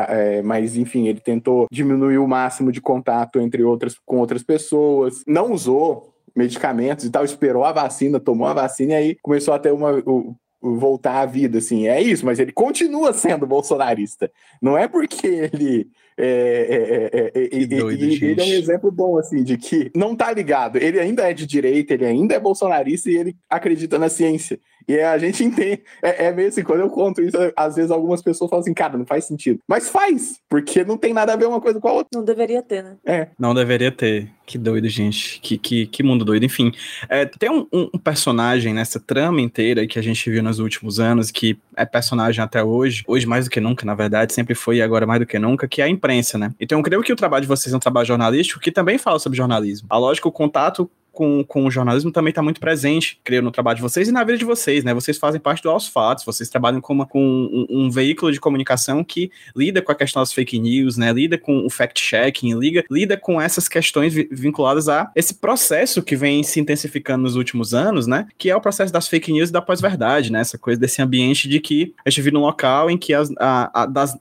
É, mas, enfim, ele tentou diminuir o máximo de contato entre outras com outras pessoas. Não usou medicamentos e tal, esperou a vacina, tomou a vacina e aí começou a ter uma. O, voltar à vida, assim, é isso, mas ele continua sendo bolsonarista. Não é porque ele é, é, é, é doido, e, ele é um exemplo bom, assim, de que não tá ligado. Ele ainda é de direita, ele ainda é bolsonarista e ele acredita na ciência. E a gente entende. É, é meio assim, quando eu conto isso, às vezes algumas pessoas falam assim, cara, não faz sentido. Mas faz, porque não tem nada a ver uma coisa com a outra. Não deveria ter, né? É. Não deveria ter. Que doido, gente. Que, que, que mundo doido. Enfim, é, tem um, um, personagem nessa trama inteira que a gente viu nos últimos anos, que é personagem até hoje, hoje mais do que nunca, na verdade, sempre foi e agora mais do que nunca, que é a imprensa, né? Então eu creio que o trabalho de vocês é um trabalho jornalístico que também fala sobre jornalismo. A lógica, o contato com, com o jornalismo também está muito presente, creio, no trabalho de vocês e na vida de vocês, né? Vocês fazem parte do Aos Fatos, vocês trabalham com, uma, com um, um, veículo de comunicação que lida com a questão das fake news, né? Lida com o fact-checking, lida, lida com essas questões vinculadas a esse processo que vem se intensificando nos últimos anos, né? Que é o processo das fake news e da pós-verdade, né? Essa coisa desse ambiente de que a gente vive num local em que as, a, a, das,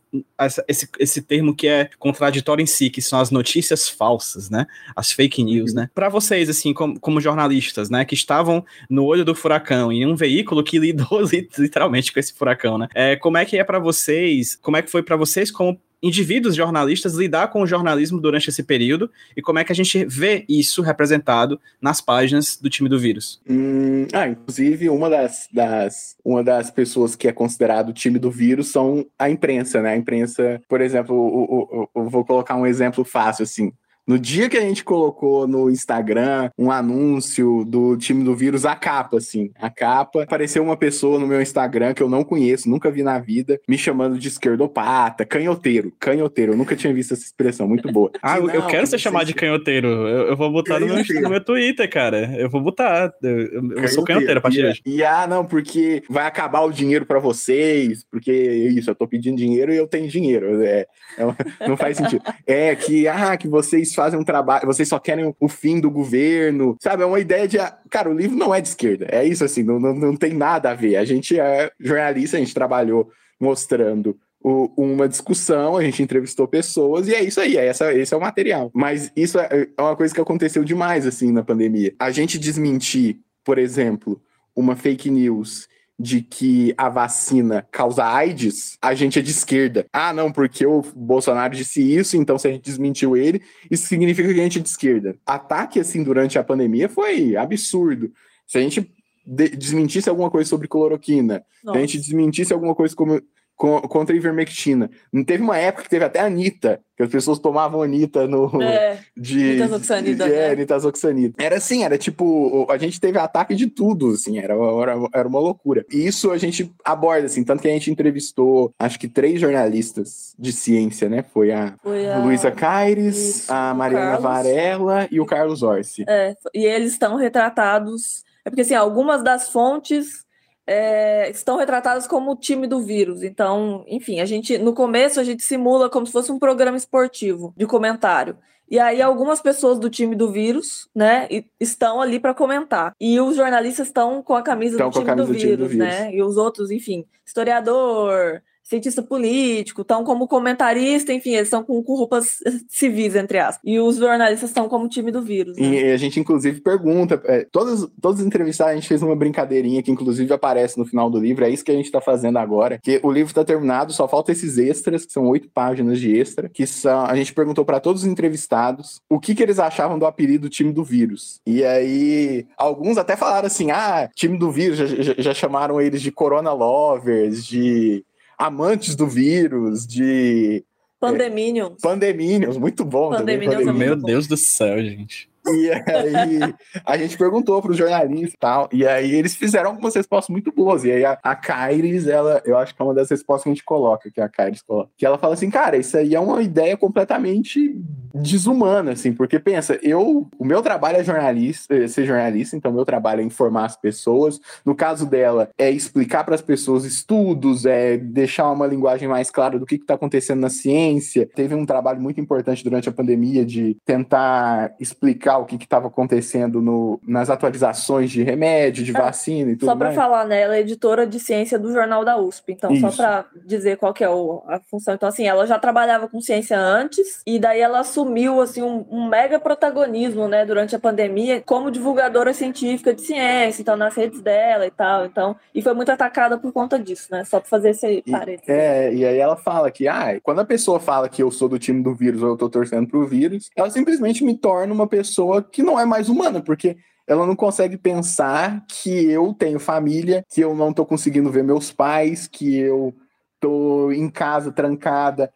esse, esse termo que é contraditório em si, que são as notícias falsas, né? As fake news, uhum. né? Para vocês, assim, como como, como jornalistas, né? Que estavam no olho do furacão em um veículo que lidou literalmente com esse furacão, né? É, como é que é para vocês? Como é que foi para vocês como indivíduos jornalistas lidar com o jornalismo durante esse período e como é que a gente vê isso representado nas páginas do time do vírus? Hum, ah, inclusive uma das, das, uma das pessoas que é considerado time do vírus são a imprensa, né? A imprensa, por exemplo, eu vou colocar um exemplo fácil assim. No dia que a gente colocou no Instagram um anúncio do time do vírus, a capa, assim, a capa, apareceu uma pessoa no meu Instagram que eu não conheço, nunca vi na vida, me chamando de esquerdopata, canhoteiro, canhoteiro. Eu nunca tinha visto essa expressão, muito boa. ah, não, eu quero ser chamado de canhoteiro. Eu, eu vou botar no meu, no meu, Twitter, cara. Eu vou botar. Eu, eu sou canhoteiro a partir de hoje. E ah, não, porque vai acabar o dinheiro para vocês, porque isso, eu tô pedindo dinheiro e eu tenho dinheiro. É, é, não faz sentido. É que, ah, que vocês fazem um trabalho, vocês só querem o fim do governo, sabe? É uma ideia de. Cara, o livro não é de esquerda, é isso assim, não, não, não tem nada a ver. A gente é jornalista, a gente trabalhou mostrando o, uma discussão, a gente entrevistou pessoas e é isso aí, é essa, esse é o material. Mas isso é, é uma coisa que aconteceu demais assim na pandemia. A gente desmentir, por exemplo, uma fake news de que a vacina causa AIDS, a gente é de esquerda. Ah, não, porque o Bolsonaro disse isso, então se a gente desmentiu ele, isso significa que a gente é de esquerda. Ataque, assim, durante a pandemia foi absurdo. Se a gente de desmentisse alguma coisa sobre cloroquina, Nossa. se a gente desmentisse alguma coisa como contra a ivermectina. Não teve uma época que teve até a Anitta, que as pessoas tomavam Anitta no. É, de, nitazoxanida. De, é, né? nitazoxanida. Era assim, era tipo. A gente teve ataque de tudo, assim, era, era, era uma loucura. E isso a gente aborda, assim, tanto que a gente entrevistou, acho que três jornalistas de ciência, né? Foi a, Foi a... Luísa Caires, isso, a Mariana Varela e o Carlos Orsi. É, e eles estão retratados. É porque, assim, algumas das fontes é, estão retratadas como o time do vírus. Então, enfim, a gente no começo a gente simula como se fosse um programa esportivo de comentário. E aí algumas pessoas do time do vírus, né, estão ali para comentar. E os jornalistas estão com a camisa, do, time camisa do, vírus, do, vírus, né? E os outros, enfim, historiador, cientista político, estão como comentarista, enfim, eles estão com, roupas civis, entre aspas. E os jornalistas estão como time do vírus. Né? E a gente, inclusive, pergunta, é, todos, todos os entrevistados, a gente fez uma brincadeirinha que, inclusive, aparece no final do livro, é isso que a gente está fazendo agora, que o livro está terminado, só falta esses extras, que são oito páginas de extra, que são, a gente perguntou para todos os entrevistados o que, que eles achavam do apelido time do vírus. E aí, alguns até falaram assim, ah, time do vírus, já, já, já chamaram eles de Corona Lovers, de amantes do vírus, de. Pandeminions. É, Pandeminions, muito bom. Pandeminions também. É Meu Deus do céu, gente. E aí a gente perguntou para os jornalistas e tal, e aí eles fizeram algumas respostas muito boas. E aí a, a Kairis, ela, eu acho que é uma das respostas que a gente coloca, que a Kairis coloca, que ela fala assim, cara, isso aí é uma ideia completamente desumana, assim, porque pensa, eu, o meu trabalho é jornalista, é ser jornalista, então meu trabalho é informar as pessoas. No caso dela, é explicar para as pessoas estudos, é deixar uma linguagem mais clara do que está acontecendo na ciência. Teve um trabalho muito importante durante a pandemia de tentar explicar o que estava acontecendo no, nas atualizações de remédio, de é, vacina e tudo Só para falar, né? Ela é editora de ciência do jornal da USP. Então, Isso. só para dizer qual que é o, a função. Então, assim, ela já trabalhava com ciência antes, e daí ela assumiu assim, um, um mega protagonismo, né, durante a pandemia, como divulgadora científica de ciência, então, nas redes dela e tal. Então, e foi muito atacada por conta disso, né? Só para fazer esse parênteses. É, e aí ela fala que, ah, quando a pessoa fala que eu sou do time do vírus ou eu tô torcendo pro vírus, ela simplesmente me torna uma pessoa pessoa que não é mais humana, porque ela não consegue pensar que eu tenho família, que eu não tô conseguindo ver meus pais, que eu tô em casa trancada,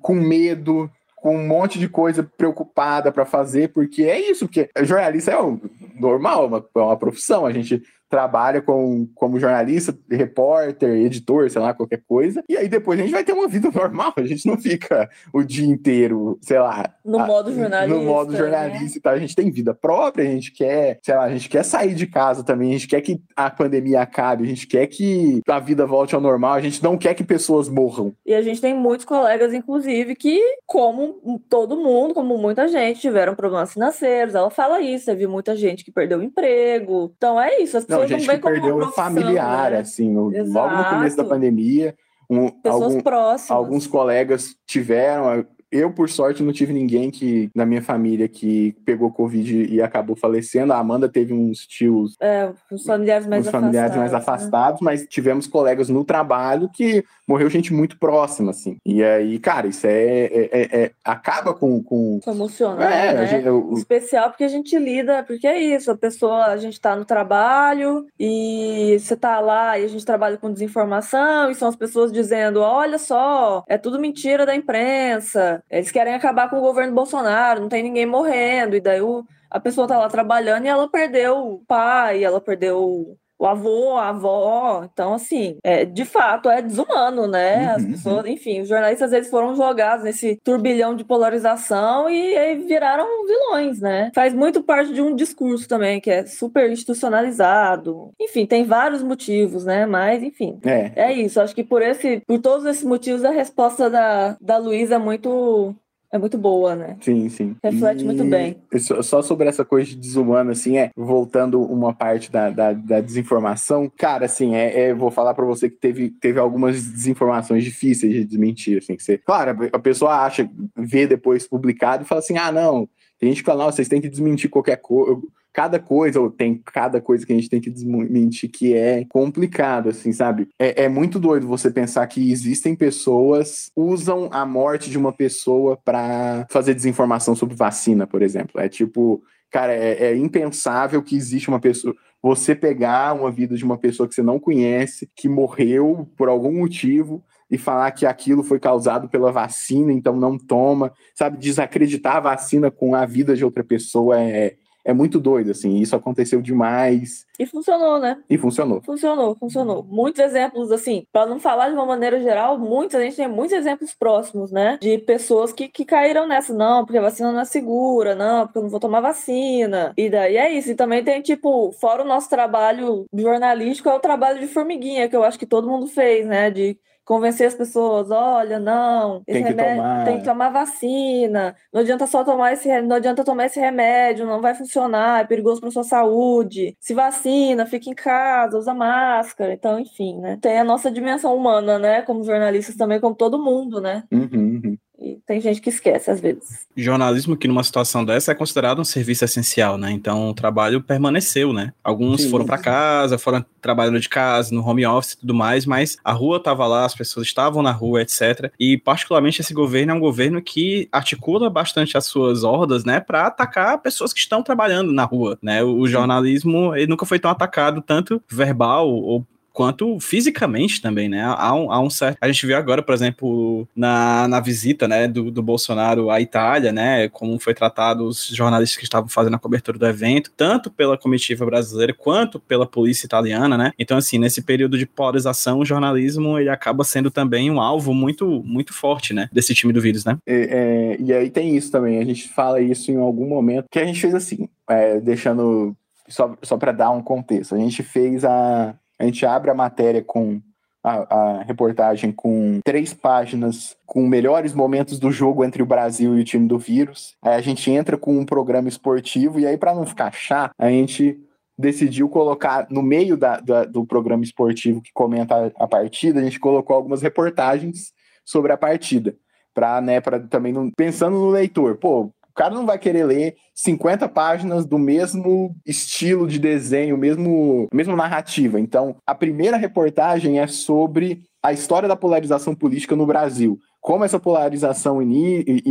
com medo, com um monte de coisa preocupada para fazer, porque é isso, porque jornalista é um, normal, é uma, é uma profissão, a gente trabalha com, como jornalista, repórter, editor, sei lá, qualquer coisa. E aí depois a gente vai ter uma vida normal, a gente não fica o dia inteiro, sei lá. No a, modo jornalista. No modo jornalista né? e tal. A gente tem vida própria, a gente quer, sei lá, a gente quer sair de casa também, a gente quer que a pandemia acabe, a gente quer que a vida volte ao normal, a gente não quer que pessoas morram. E a gente tem muitos colegas, inclusive, que, como todo mundo, como muita gente, tiveram problemas financeiros. Ela fala isso, teve muita gente que perdeu o emprego. Então é isso, as pessoas não, gente que perdeu familiar, né? assim, logo no começo da pandemia. Um, Pessoas algum, próximas. Alguns colegas tiveram, eu, por sorte, não tive ninguém que na minha família que pegou Covid e acabou falecendo. A Amanda teve uns tios. É, os familiares mais uns familiares mais afastados, né? mas tivemos colegas no trabalho que morreu gente muito próxima, assim. E aí, cara, isso é. é, é, é acaba com. com... Emocionante. É, né? gente, eu... Especial porque a gente lida, porque é isso, a pessoa, a gente tá no trabalho e você tá lá e a gente trabalha com desinformação e são as pessoas dizendo: olha só, é tudo mentira da imprensa eles querem acabar com o governo Bolsonaro, não tem ninguém morrendo, e daí o, a pessoa tá lá trabalhando e ela perdeu o pai, ela perdeu o avô, a avó. Então, assim, é, de fato, é desumano, né? As uhum, pessoas, uhum. enfim, os jornalistas eles foram jogados nesse turbilhão de polarização e aí viraram vilões, né? Faz muito parte de um discurso também que é super institucionalizado. Enfim, tem vários motivos, né? Mas, enfim, é, é isso. Acho que por esse, por todos esses motivos, a resposta da, da Luísa é muito é muito boa, né? Sim, sim. Reflete e muito bem. Só sobre essa coisa de desumano, assim, é, voltando uma parte da, da, da desinformação, cara, assim, é, é vou falar para você que teve, teve algumas desinformações difíceis de desmentir, assim, que você, claro, a pessoa acha, vê depois publicado e fala assim, ah, não, tem gente que fala, não, vocês têm que desmentir qualquer coisa cada coisa, ou tem cada coisa que a gente tem que desmentir que é complicado, assim, sabe? É, é muito doido você pensar que existem pessoas usam a morte de uma pessoa para fazer desinformação sobre vacina, por exemplo. É tipo, cara, é, é impensável que existe uma pessoa você pegar uma vida de uma pessoa que você não conhece, que morreu por algum motivo, e falar que aquilo foi causado pela vacina, então não toma, sabe? Desacreditar a vacina com a vida de outra pessoa é, é muito doido, assim, isso aconteceu demais. E funcionou, né? E funcionou. Funcionou, funcionou. Muitos exemplos, assim, para não falar de uma maneira geral, muitos, a gente tem muitos exemplos próximos, né? De pessoas que, que caíram nessa, não, porque a vacina não é segura, não, porque eu não vou tomar vacina. E daí é isso. E também tem, tipo, fora o nosso trabalho jornalístico, é o trabalho de formiguinha, que eu acho que todo mundo fez, né? De convencer as pessoas, olha, não, esse tem que remédio tomar. tem que tomar vacina, não adianta só tomar esse, não adianta tomar esse remédio, não vai funcionar, é perigoso para sua saúde. Se vacina, fica em casa, usa máscara. Então, enfim, né? Tem a nossa dimensão humana, né? Como jornalistas também, como todo mundo, né? Uhum, uhum. Tem gente que esquece às vezes. Jornalismo que numa situação dessa é considerado um serviço essencial, né? Então o trabalho permaneceu, né? Alguns Sim. foram para casa, foram trabalhando de casa, no home office e tudo mais, mas a rua estava lá, as pessoas estavam na rua, etc. E particularmente esse governo é um governo que articula bastante as suas hordas, né, para atacar pessoas que estão trabalhando na rua, né? O jornalismo ele nunca foi tão atacado tanto verbal ou quanto fisicamente também, né? Há um, há um certo. A gente viu agora, por exemplo, na, na visita né, do, do Bolsonaro à Itália, né? Como foi tratado os jornalistas que estavam fazendo a cobertura do evento, tanto pela comitiva brasileira quanto pela polícia italiana, né? Então, assim, nesse período de polarização, o jornalismo ele acaba sendo também um alvo muito, muito forte, né? Desse time do vírus, né? É, é, e aí tem isso também. A gente fala isso em algum momento que a gente fez assim, é, deixando só, só para dar um contexto. A gente fez a a gente abre a matéria com a, a, reportagem com três páginas com melhores momentos do jogo entre o Brasil e o time do vírus. Aí a gente entra com um programa esportivo e aí para não ficar chato, a gente decidiu colocar no meio da, da, do programa esportivo que comenta a, a, partida, a gente colocou algumas reportagens sobre a partida. Para, né, também não, pensando no leitor, pô, cara não vai querer ler 50 páginas do mesmo estilo de desenho, mesmo mesma narrativa. Então, a primeira reportagem é sobre a história da polarização política no Brasil como essa polarização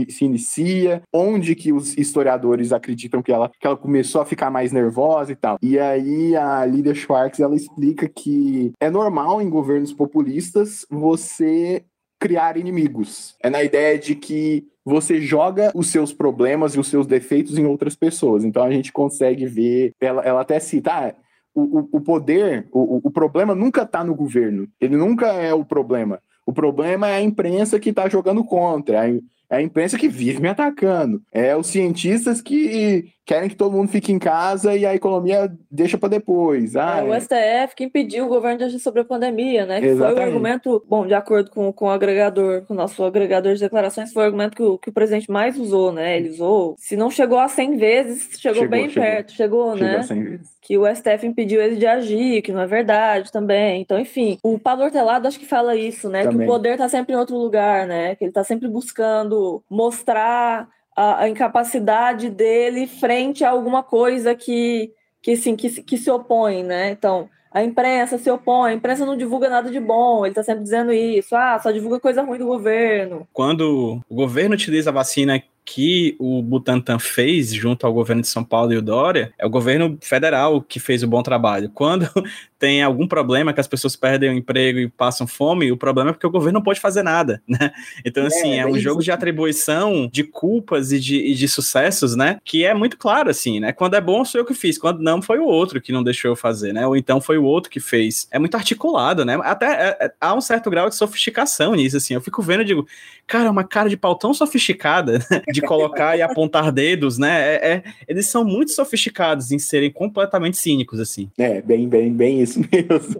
se inicia, onde que os historiadores acreditam que ela, que ela começou a ficar mais nervosa e tal. E aí a Lydia Schwartz, ela explica que é normal em governos populistas você criar inimigos. É na ideia de que você joga os seus problemas e os seus defeitos em outras pessoas. Então a gente consegue ver, ela, ela até cita, ah, o, o poder, o, o problema nunca está no governo. Ele nunca é o problema. O problema é a imprensa que está jogando contra. É a imprensa que vive me atacando. É os cientistas que querem que todo mundo fique em casa e a economia deixa para depois. Ah, é, o STF que impediu o governo de agir sobre a pandemia, né? Que Exatamente. foi o argumento, bom, de acordo com, com o agregador, com o nosso agregador de declarações, foi o argumento que o, que o presidente mais usou, né? Ele usou, se não chegou a 100 vezes, chegou, chegou bem chegou. perto, chegou, chegou né? A 100 vezes. Que o STF impediu ele de agir, que não é verdade também. Então, enfim, o Pablo Hortelado acho que fala isso, né? Também. Que o poder tá sempre em outro lugar, né? Que ele tá sempre buscando mostrar a, a, incapacidade dele frente a alguma coisa que, que, assim, que, que se opõe, né? Então, a imprensa se opõe, a imprensa não divulga nada de bom, ele está sempre dizendo isso, ah, só divulga coisa ruim do governo. Quando o governo utiliza a vacina que o Butantan fez junto ao governo de São Paulo e o Dória, é o governo federal que fez o bom trabalho. Quando tem algum problema que as pessoas perdem o emprego e passam fome, o problema é porque o governo não pode fazer nada, né? Então, é, assim, é, é um jogo de atribuição de culpas e de, e de, sucessos, né? Que é muito claro, assim, né? Quando é bom, sou eu que fiz. Quando não, foi o outro que não deixou eu fazer, né? Ou então foi o outro que fez. É muito articulado, né? Até é, é, há um certo grau de sofisticação nisso, assim. Eu fico vendo e digo, cara, é uma cara de pau tão sofisticada né? de colocar e apontar dedos, né? É, é, eles são muito sofisticados em serem completamente cínicos, assim. É, bem, bem, bem isso mesmo.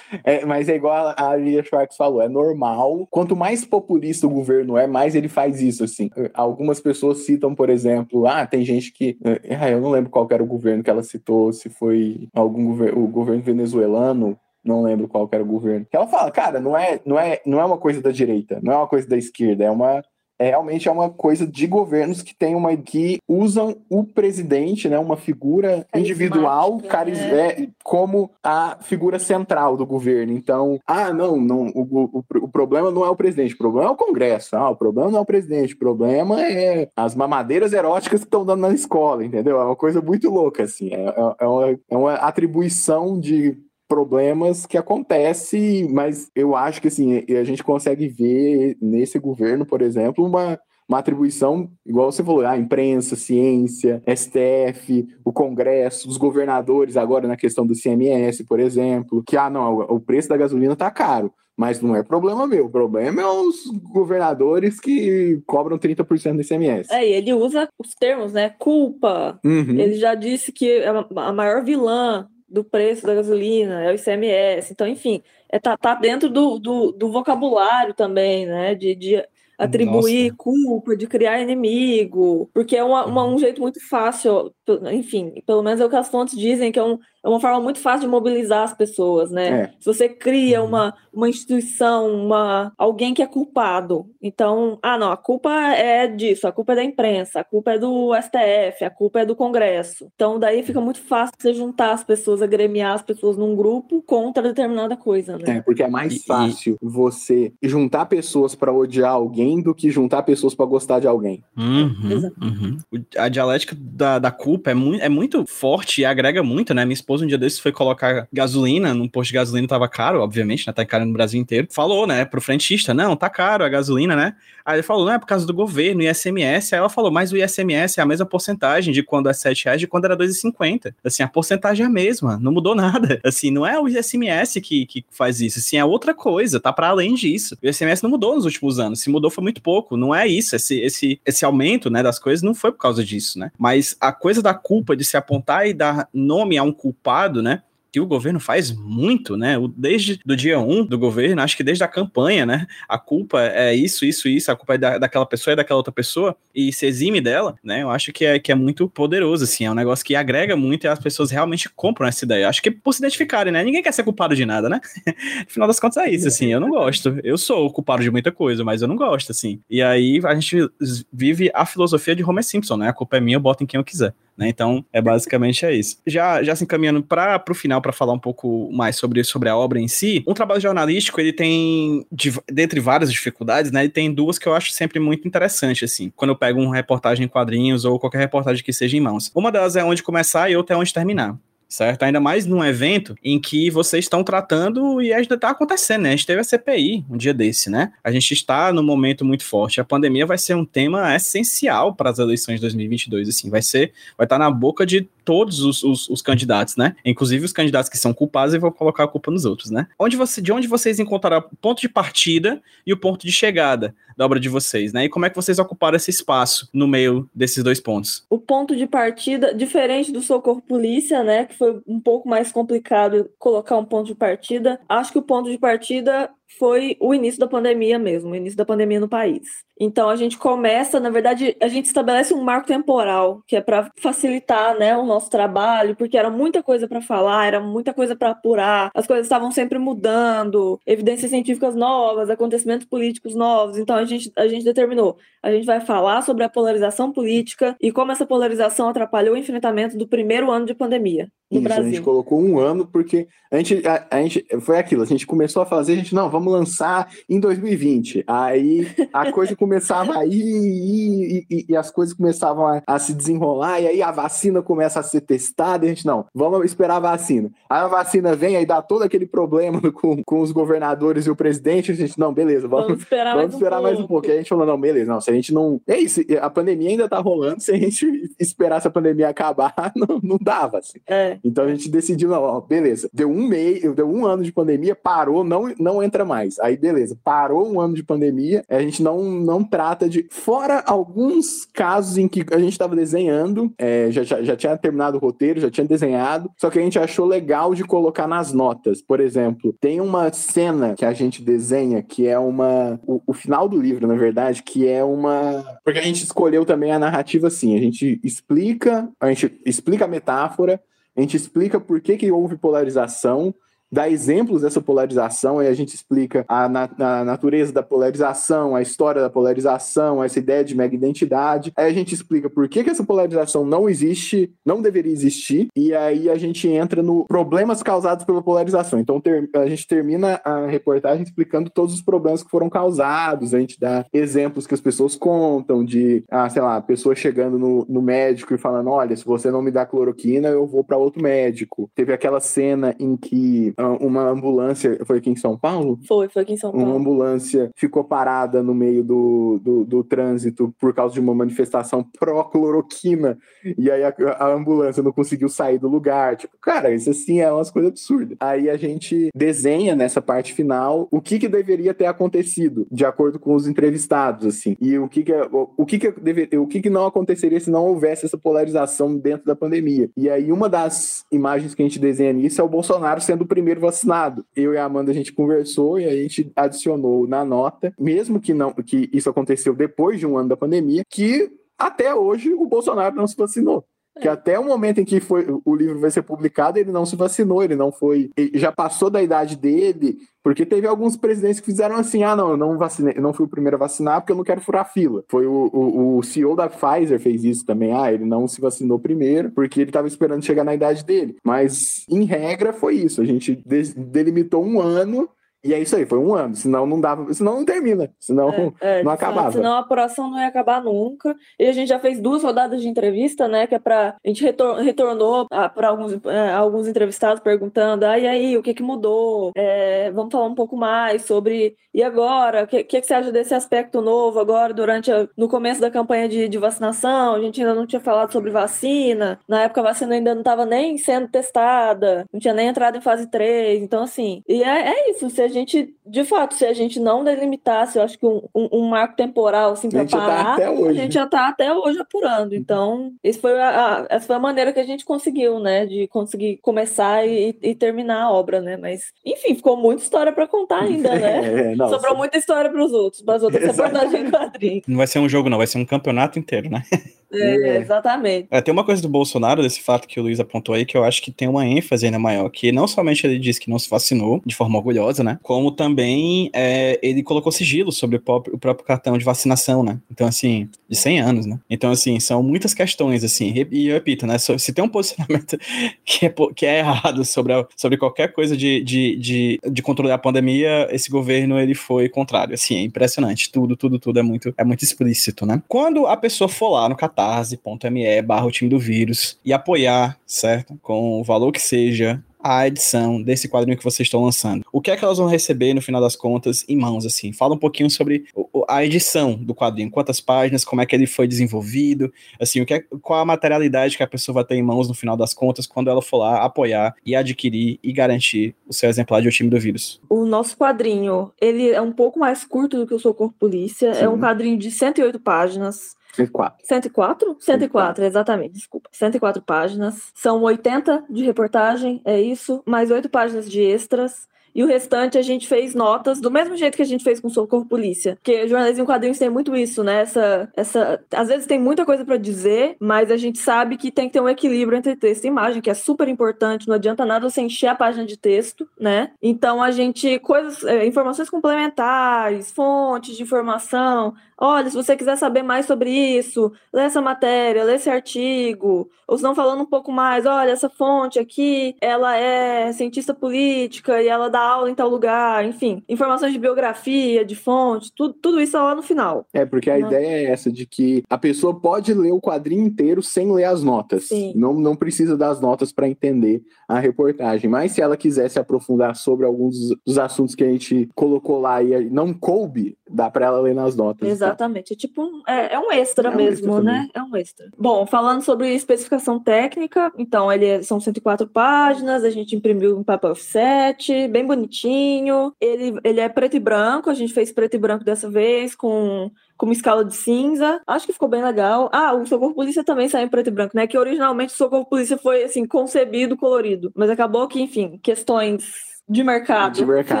É, mas é igual a Lia Schwartz falou, é normal. Quanto mais populista o governo é, mais ele faz isso, assim. Algumas pessoas citam, por exemplo, ah, tem gente que... Ah, eu não lembro qual era o governo que ela citou, se foi algum governo, o governo venezuelano, não lembro qual era o governo. Que ela fala, cara, não é, não é, não é uma coisa da direita, não é uma coisa da esquerda, é uma é, realmente é uma coisa de governos que tem uma que usam o presidente, né, uma figura individual, né? é, como a figura central do governo. Então, ah, não, não, o, o, o, problema não é o presidente, o problema é o Congresso. Ah, o problema não é o presidente, o problema é as mamadeiras eróticas que estão dando na escola, entendeu? É uma coisa muito louca, assim. É, é, é uma, é uma atribuição de problemas que acontecem, mas eu acho que assim, a gente consegue ver nesse governo, por exemplo, uma, uma atribuição, igual você falou, a imprensa, ciência, STF, o Congresso, os governadores, agora na questão do CMS, por exemplo, que, ah, não, o preço da gasolina tá caro, mas não é problema meu, o problema é os governadores que cobram 30% do ICMS. É, e ele usa os termos, né, culpa, uhum. ele já disse que a maior vilã do preço da gasolina, é o ICMS. Então, enfim, é, tá, tá dentro do, do, do vocabulário também, né? De, de atribuir Nossa. culpa, de criar inimigo, porque é uma, uma, um jeito muito fácil, enfim, pelo menos é o que as fontes dizem, que é um, é uma forma muito fácil de mobilizar as pessoas, né? É. Se você cria uhum. uma, uma instituição, uma, alguém que é culpado, então, ah, não, a culpa é disso, a culpa é da imprensa, a culpa é do STF, a culpa é do Congresso. Então, daí fica muito fácil você juntar as pessoas, agremiar as pessoas num grupo contra determinada coisa, né? É, porque é mais fácil e... você juntar pessoas para odiar alguém do que juntar pessoas para gostar de alguém. Uhum, uhum. A dialética da, da culpa é, mu é muito forte e agrega muito, né? Minha esposa um dia desses foi colocar gasolina, num posto de gasolina tava caro, obviamente, né? Tá caro no Brasil inteiro. Falou, né, pro frentista, não, tá caro a gasolina, né? Aí ele falou, não, é por causa do governo, ISMS. Aí ela falou, mas o ISMS é a mesma porcentagem de quando é 7 reais de quando era 2,50. Assim, a porcentagem é a mesma, não mudou nada. Assim, não é o ISMS que, que faz isso, assim, é outra coisa, tá para além disso. O ISMS não mudou nos últimos anos, se mudou foi muito pouco, não é isso. Esse, esse, esse aumento, né, das coisas não foi por causa disso, né? Mas a coisa da culpa de se apontar e dar nome a um culpado, né? que o governo faz muito, né? Desde do dia 1 um do governo, acho que desde a campanha, né? A culpa é isso, isso, isso, a culpa é da, daquela pessoa e daquela outra pessoa, e se exime dela, né? Eu acho que é, que é muito poderoso, assim, é um negócio que agrega muito e as pessoas realmente compram essa ideia. Acho que por se identificarem, né? Ninguém quer ser culpado de nada, né? no final das contas é isso, assim, eu não gosto. Eu sou culpado de muita coisa, mas eu não gosto, assim. E aí a gente vive a filosofia de Homer Simpson, né? A culpa é minha, eu boto em quem eu quiser. Né? Então, é basicamente é isso. Já, já se encaminhando para o final, para falar um pouco mais sobre, sobre a obra em si, um trabalho jornalístico, ele tem, de, dentre várias dificuldades, né, ele tem duas que eu acho sempre muito interessante, assim, quando eu pego uma reportagem em quadrinhos ou qualquer reportagem que seja em mãos. Uma delas é onde começar e outra é onde terminar certo? Ainda mais num evento em que vocês estão tratando e ainda está acontecendo, né? A gente teve a CPI um dia desse, né? A gente está num momento muito forte. A pandemia vai ser um tema essencial para as eleições de 2022, assim, vai ser, vai estar tá na boca de todos os, os, os, candidatos, né? Inclusive os candidatos que são culpados e vão colocar a culpa nos outros, né? Onde você, de onde vocês encontraram o ponto de partida e o ponto de chegada da obra de vocês, né? E como é que vocês ocuparam esse espaço no meio desses dois pontos? O ponto de partida, diferente do Socorro Polícia, né? Que foi um pouco mais complicado colocar um ponto de partida. Acho que o ponto de partida foi o início da pandemia mesmo, o início da pandemia no país. Então a gente começa, na verdade, a gente estabelece um marco temporal, que é para facilitar, né, o nosso trabalho, porque era muita coisa para falar, era muita coisa para apurar, as coisas estavam sempre mudando, evidências científicas novas, acontecimentos políticos novos. Então a gente a gente determinou, a gente vai falar sobre a polarização política e como essa polarização atrapalhou o enfrentamento do primeiro ano de pandemia no Isso, Brasil. A gente colocou um ano porque a gente, a, a gente foi aquilo, a gente começou a fazer, a gente não, vamos lançar em 2020. Aí a coisa começava a ir e, e, e, as coisas começavam a, a, se desenrolar, e aí a vacina começa a ser testada, e a gente, não, vamos esperar a vacina. Aí a vacina vem, aí dá todo aquele problema com, com os governadores e o presidente, a gente, não, beleza, vamos, vamos esperar, vamos mais, esperar um mais um pouco. Aí a gente falou, não, beleza, não, se a gente não. É isso, a pandemia ainda tá rolando, se a gente esperasse a pandemia acabar, não, não dava, assim. É. Então a gente decidiu, não, ó, beleza, deu um mês, deu um ano de pandemia, parou, não, não entra mais. Aí, beleza, parou um ano de pandemia, a gente não, não trata de. Fora alguns casos em que a gente estava desenhando, é, já, já, já tinha terminado o roteiro, já tinha desenhado, só que a gente achou legal de colocar nas notas. Por exemplo, tem uma cena que a gente desenha que é uma. O, o final do livro, na verdade, que é uma. Porque a gente escolheu também a narrativa assim, a gente explica, a gente explica a metáfora, a gente explica por que, que houve polarização, dá exemplos dessa polarização, aí a gente explica a, na, a, natureza da polarização, a história da polarização, essa ideia de mega identidade. Aí a gente explica por que, que essa polarização não existe, não deveria existir, e aí a gente entra no problemas causados pela polarização. Então ter, a gente termina a reportagem explicando todos os problemas que foram causados, a gente dá exemplos que as pessoas contam de, ah, sei lá, pessoa chegando no, no médico e falando, olha, se você não me dá cloroquina, eu vou para outro médico. Teve aquela cena em que uma ambulância, foi aqui em São Paulo? Foi, foi aqui em São Paulo. Uma ambulância ficou parada no meio do, do, do trânsito por causa de uma manifestação pró-cloroquina, e aí a, a, ambulância não conseguiu sair do lugar. Tipo, cara, isso assim é umas coisas absurdas. Aí a gente desenha nessa parte final o que que deveria ter acontecido, de acordo com os entrevistados, assim, e o que que, o, o que, que, deve, o que que não aconteceria se não houvesse essa polarização dentro da pandemia. E aí uma das imagens que a gente desenha nisso é o Bolsonaro sendo o primeiro primeiro vacinado. Eu e a Amanda a gente conversou e a gente adicionou na nota, mesmo que não que isso aconteceu depois de um ano da pandemia, que até hoje o Bolsonaro não se vacinou que até o momento em que foi, o livro vai ser publicado, ele não se vacinou, ele não foi, ele já passou da idade dele, porque teve alguns presidentes que fizeram assim, ah, não, eu não vacinei, não fui o primeiro a vacinar porque eu não quero furar fila. Foi o, o, o CEO da Pfizer fez isso também, ah, ele não se vacinou primeiro porque ele estava esperando chegar na idade dele. Mas, em regra, foi isso, a gente delimitou um ano e é isso aí, foi um ano, senão não dava, senão não termina, senão é, é, não acabava. Senão a apuração não ia acabar nunca. E a gente já fez duas rodadas de entrevista, né? Que é pra. A gente retor retornou para alguns, é, alguns entrevistados perguntando: ah, e aí, o que, que mudou? É, vamos falar um pouco mais sobre. E agora? O que, que, que você acha desse aspecto novo agora, durante a, no começo da campanha de, de vacinação? A gente ainda não tinha falado sobre vacina. Na época a vacina ainda não estava nem sendo testada, não tinha nem entrado em fase 3. Então, assim, e é, é isso. Se gente, de fato, se a gente não delimitasse, eu acho que um, um, um marco temporal assim para tá parar, tá a gente já está até hoje apurando. Então, esse foi a, a, essa foi a maneira que a gente conseguiu, né, de conseguir começar e, e terminar a obra, né? Mas, enfim, ficou muita história para contar ainda, né? É, não, Sobrou muita história para os outros, para as outras reportagens em quadrinhos. Não vai ser um jogo, não, vai ser um campeonato inteiro, né? É, exatamente. É, tem uma coisa do Bolsonaro, desse fato que o Luiz apontou aí, que eu acho que tem uma ênfase ainda maior, que não somente ele disse que não se vacinou de forma orgulhosa, né? Como também é, ele colocou sigilo sobre o próprio, o próprio, cartão de vacinação, né? Então, assim, de 100 anos, né? Então, assim, são muitas questões, assim, e eu repito, né? Se tem um posicionamento que é, que é errado sobre, a, sobre qualquer coisa de, de, de, de controlar a pandemia, esse governo, ele foi contrário, assim, é impressionante, tudo, tudo, tudo é muito, é muito explícito, né? Quando a pessoa for lá no catarse.me barra o time do vírus e apoiar, certo? Com o valor que seja, a edição desse quadrinho que vocês estão lançando. O que é que elas vão receber no final das contas em mãos assim? Fala um pouquinho sobre a edição do quadrinho, quantas páginas, como é que ele foi desenvolvido, assim, o que é, qual a materialidade que a pessoa vai ter em mãos no final das contas quando ela for lá apoiar e adquirir e garantir o seu exemplar de O Time do Vírus. O nosso quadrinho, ele é um pouco mais curto do que o Socorro Polícia, Sim. é um quadrinho de 108 páginas. 104. 104? 104, exatamente, desculpa. 104 páginas. São 80 de reportagem, é isso, mais 8 páginas de extras. E o restante a gente fez notas, do mesmo jeito que a gente fez com Socorro Polícia. Porque jornalismo em quadrinhos tem muito isso, né? Essa, essa, às vezes tem muita coisa para dizer, mas a gente sabe que tem que ter um equilíbrio entre texto e imagem, que é super importante. Não adianta nada você encher a página de texto, né? Então a gente, coisas, é, informações complementares, fontes de informação. Olha, se você quiser saber mais sobre isso, lê essa matéria, lê esse artigo. Ou se não falando um pouco mais, olha, essa fonte aqui, ela é cientista política e ela dá aula em tal lugar, enfim, informações de biografia, de fonte, tudo, tudo isso é lá no final. É, porque a né? ideia é essa, de que a pessoa pode ler o quadrinho inteiro sem ler as notas. Sim. Não, não precisa das notas para entender a reportagem. Mas se ela quiser se aprofundar sobre alguns dos assuntos que a gente colocou lá e não coube, dá para ela ler nas notas. Então. Exatamente. É tipo um, é, é um extra é um mesmo, extra né? É um extra. Bom, falando sobre especificação técnica, então ele é, são 104 páginas, a gente imprimiu em papel offset, bem bonitinho. Ele, ele é preto e branco, a gente fez preto e branco dessa vez, com com uma escala de cinza. Acho que ficou bem legal. Ah, o Socorro Polícia também saiu em preto e branco, né? Que originalmente o Socorro Polícia foi, assim, concebido colorido. Mas acabou que, enfim, questões de mercado, de mercado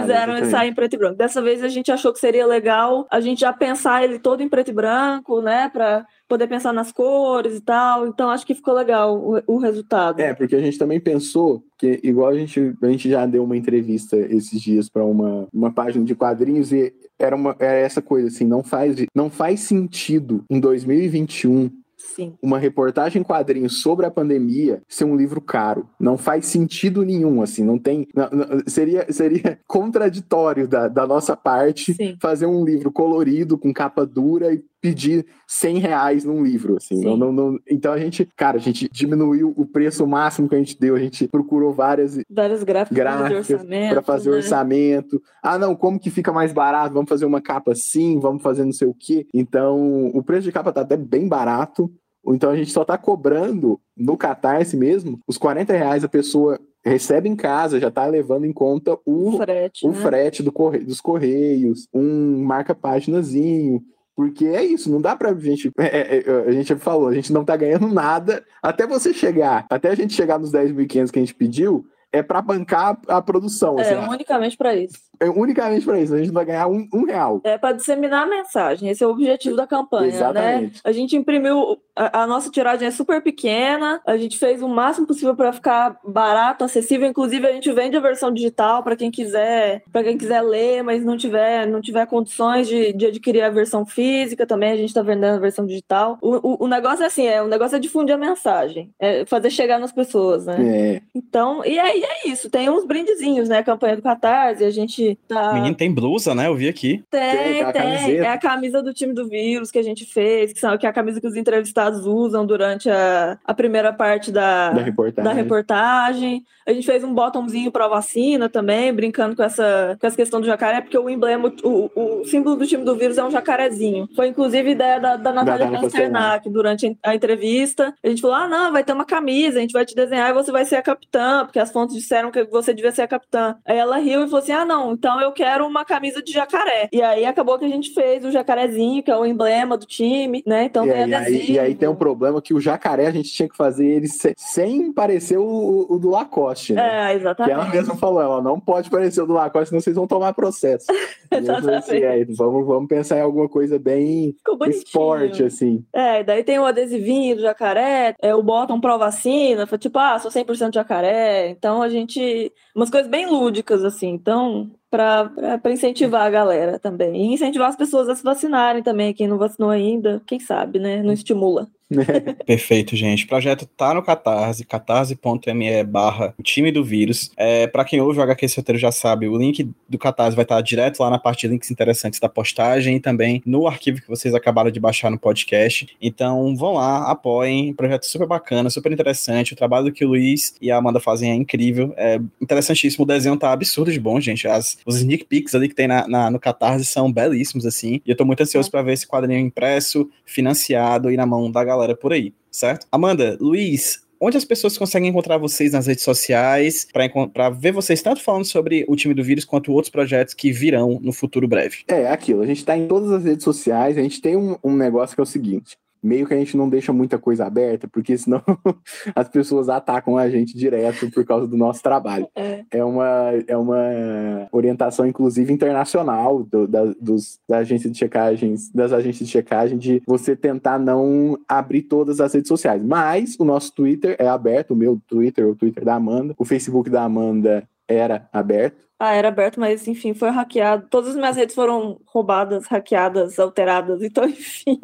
fizeram ele sair em preto e branco. Dessa vez a gente achou que seria legal a gente já pensar ele todo em preto e branco, né? Para poder pensar nas cores e tal. Então acho que ficou legal o, o, resultado. É, porque a gente também pensou que, igual a gente, a gente já deu uma entrevista esses dias para uma, uma página de quadrinhos e era, uma, era essa coisa assim, não faz, não faz sentido em 2021 Sim. uma reportagem em quadrinhos sobre a pandemia ser um livro caro. Não faz sentido nenhum, assim, não tem. Não, não, seria, seria contraditório da, da nossa parte Sim. fazer um livro colorido, com capa dura e pedir 100 reais num livro, assim. Não, não, não, então a gente, cara, a gente diminuiu o preço máximo que a gente deu, a gente procurou várias, várias gráficas, gráficas para fazer né? orçamento. Ah, não, como que fica mais barato? Vamos fazer uma capa assim, vamos fazer não sei o quê. Então, o preço de capa tá até bem barato. Então a gente só tá cobrando no Catarse mesmo os 40 reais a pessoa recebe em casa, já está levando em conta o, frete, o né? frete do corre dos correios, um marca-paginazinho. Porque é isso, não dá pra gente. É, é, é a gente falou, a gente não tá ganhando nada até você chegar, até a gente chegar nos 10.500 que a gente pediu, é para bancar a produção. É, assim, unicamente para isso. É unicamente para isso, a gente vai ganhar um, um real. É para disseminar a mensagem, esse é o objetivo da campanha, né? Exatamente. né? A gente imprimiu, a, a, nossa tiragem é super pequena, a gente fez o máximo possível para ficar barato, acessível, inclusive a gente vende a versão digital para quem quiser, para quem quiser ler, mas não tiver, não tiver condições de, de adquirir a versão física, também a gente está vendendo a versão digital. O, o, o, negócio é assim, é, o negócio é difundir a mensagem, é fazer chegar nas pessoas, né? É. Então, e aí é isso, tem uns brindezinhos, né? A campanha do Catarse, a gente Tá... Menino, tem blusa, né? Eu vi aqui. Tem, tem. tem. É a camisa do time do vírus que a gente fez, que, são, que é a camisa que os entrevistados usam durante a, a primeira parte da, da, reportagem. da reportagem. A gente fez um botãozinho para vacina também, brincando com essa, com essa questão do jacaré, porque o emblema, o, o símbolo do time do vírus é um jacarezinho. Foi inclusive ideia da, da Natália Pasternak durante a entrevista. A gente falou: ah, não, vai ter uma camisa, a gente vai te desenhar e você vai ser a capitã, porque as, pontos, disseram que você devia ser a capitã. Aí ela riu e falou assim: ah, não, então eu quero uma camisa de jacaré. E aí acabou que a gente fez o jacarezinho, que é o emblema do time, né? Então e, tem aí, e aí tem um problema que o jacaré a gente tinha que fazer ele se- sem parecer o, o do Lacoste, né? É, Que exatamente. ela mesma falou, ela não pode parecer o do Lacoste, senão vocês vão tomar processo. E eu falei assim, é, vamos, vamos pensar em alguma coisa bem esporte, assim. É, daí tem o adesivinho do jacaré, é, o bottom pró vacina, tipo, ah, sou 100% jacaré. Então a gente. Umas coisas bem lúdicas, assim. Então, pra incentivar a galera também. E incentivar as pessoas a se vacinarem também. Quem não vacinou ainda, quem sabe, né? Não estimula. Perfeito, gente. O projeto tá no Catarse, catarse.me barra time do vírus. É, para quem ouve o HQ Roteiro já sabe, o link do Catarse vai estar direto lá na parte de links interessantes da postagem e também no arquivo que vocês acabaram de baixar no podcast. Então vão lá, apoiem. Projeto super bacana, super interessante. O trabalho que o Luiz e a Amanda fazem é incrível. É interessantíssimo. O desenho tá absurdo de bom, gente. As, os sneak peeks ali que tem na, na- no Catarse são belíssimos, assim. E eu tô muito ansioso para ver esse quadrinho impresso, financiado e na mão da galera por aí, certo? Amanda, Luiz, onde as pessoas conseguem encontrar vocês nas redes sociais para ver vocês tanto falando sobre o time do vírus quanto outros projetos que virão no futuro breve? É, aquilo, a gente tá em todas as redes sociais, a gente tem um, um negócio que é o seguinte. Meio que a gente não deixa muita coisa aberta, porque senão as pessoas atacam a gente direto por causa do nosso trabalho. É. É uma, é uma orientação, inclusive, internacional do- da, dos, da agência de checagens, das agências de checagem, de você tentar não abrir todas as redes sociais. Mas o nosso Twitter é aberto, o meu Twitter, o Twitter da Amanda, o Facebook da Amanda era aberto. Ah, era aberto, mas enfim, foi hackeado. Todas as minhas redes foram roubadas, hackeadas, alteradas. Então, enfim.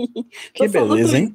Que beleza, hein?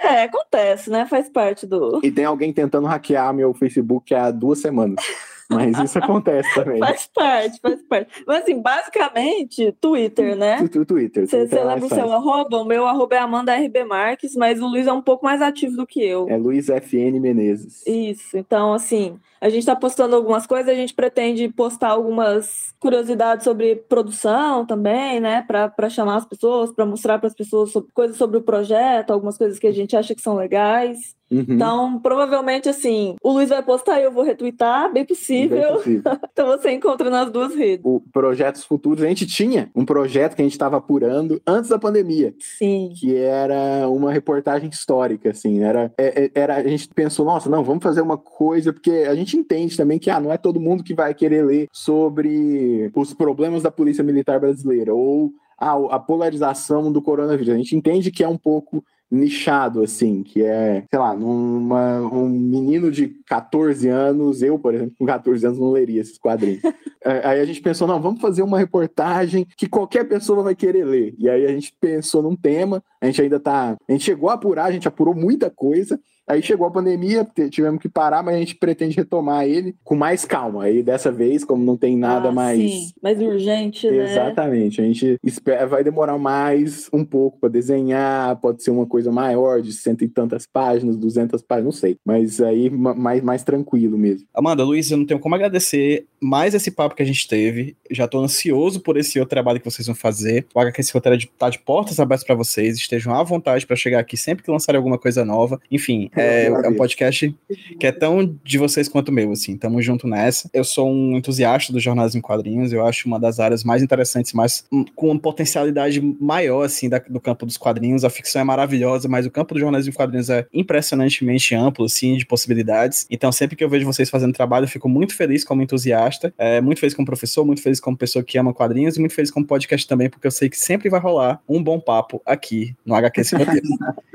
É, acontece, né? Faz parte do. E tem alguém tentando hackear meu Facebook há duas semanas. Mas isso acontece também. Faz parte, faz parte. Mas assim, basicamente, Twitter, né? Twitter. Você Twitter mais lembra o seu arroba? O meu arroba é Amanda RB Marques, mas o Luiz é um pouco mais ativo do que eu. É Luiz FN Menezes. Isso, então assim, a gente tá postando algumas coisas, a gente pretende postar algumas curiosidades sobre produção também, né, pra chamar as pessoas, pra mostrar para as pessoas sobre- coisas sobre o projeto, algumas coisas que a gente acha que são legais. Uhum. Então, provavelmente assim, o Luiz vai postar e eu vou retweetar, bem Bem possível. possível. Então você encontra nas duas redes. O Projetos Futuros, a gente tinha um projeto que a gente estava apurando antes da pandemia, Sim. que era uma reportagem histórica, assim, era, é- é- era, a gente pensou, nossa, não, vamos fazer uma coisa, porque a gente entende também que, ah, não é todo mundo que vai querer ler sobre os problemas da polícia militar brasileira, ou ah, a polarização do coronavírus, a gente entende que é um pouco nichado, assim, que é, sei lá, numa, um menino de 14 anos, eu, por exemplo, com 14 anos, não leria esses quadrinhos. É, Aí a gente pensou, não, vamos fazer uma reportagem que qualquer pessoa vai querer ler. E aí a gente pensou num tema, a gente ainda tá. A gente chegou a apurar, a gente apurou muita coisa. Aí chegou a pandemia, tivemos que parar, mas a gente pretende retomar ele com mais calma. Aí dessa vez, como não tem nada Ah, mais. sim, mais urgente, né? Exatamente. A gente espera, vai demorar mais um pouco para desenhar, pode ser uma coisa maior, de cento e tantas páginas, duzentas páginas, não sei. Mas aí ma- mais, mais tranquilo mesmo. Amanda, Luiz, eu não tenho como agradecer mais esse papo que a gente teve. Já tô ansioso por esse outro trabalho que vocês vão fazer. O HQ esse roteiro tá de portas abertas para vocês. Estejam à vontade para chegar aqui sempre que lançarem alguma coisa nova. Enfim, é, é um podcast que é tão de vocês quanto meu, assim. Tamo junto nessa. Eu sou um entusiasta do jornalismo em quadrinhos. Eu acho uma das áreas mais interessantes, mais hum, com uma potencialidade maior, assim, da- do campo dos quadrinhos. A ficção é maravilhosa, mas o campo do jornalismo em quadrinhos é impressionantemente amplo, assim, de possibilidades. Então, sempre que eu vejo vocês fazendo trabalho, eu fico muito feliz como entusiasta, é, muito feliz como professor, muito feliz como pessoa que ama quadrinhos e muito feliz como podcast também, porque eu sei que sempre vai rolar um bom papo aqui no HQ.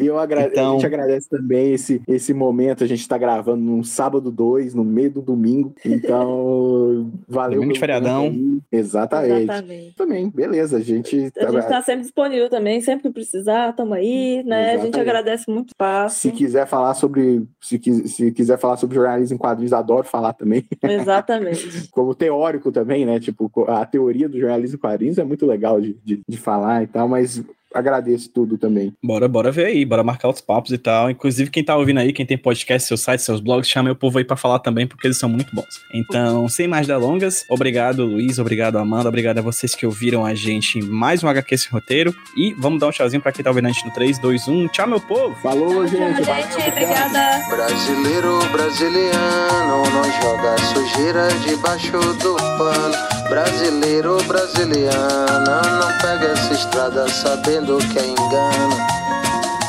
E eu agrade... Então- a gente agradece também esse, esse momento. A gente está gravando num sábado 2, no meio do domingo. Então, valeu. Domingo de feriadão. Exatamente. Exatamente. Também, beleza. A gente. A gente tá sempre disponível também, sempre que precisar, tamo aí, né? A gente Exatamente. agradece muito o espaço. Se quiser falar sobre. Se, se quiser falar sobre jornalismo em quadrinhos, adoro falar também. Exatamente. Como teórico também, né? Tipo, a teoria do jornalismo em quadrinhos é muito legal de, de, de falar e tal, mas agradeço tudo também. Bora, bora ver aí, bora marcar os papos e tal. Inclusive, quem tá ouvindo aí, quem tem podcast, seu site, seus blogs, chama o povo aí pra falar também, porque eles são muito bons. Então, sem mais delongas, obrigado, Luiz, obrigado, Amanda, obrigado a vocês que ouviram a gente em mais um HQ Esse Roteiro. E vamos dar um tchauzinho pra quem tá ouvindo a gente no 3, 2, 1. Tchau, meu povo! Falou, gente! Tchau, gente, obrigada. Brasileiro, brasiliano, não joga sujeira debaixo do pano. Brasileiro, brasiliana, não pega essa estrada sabendo que é engano.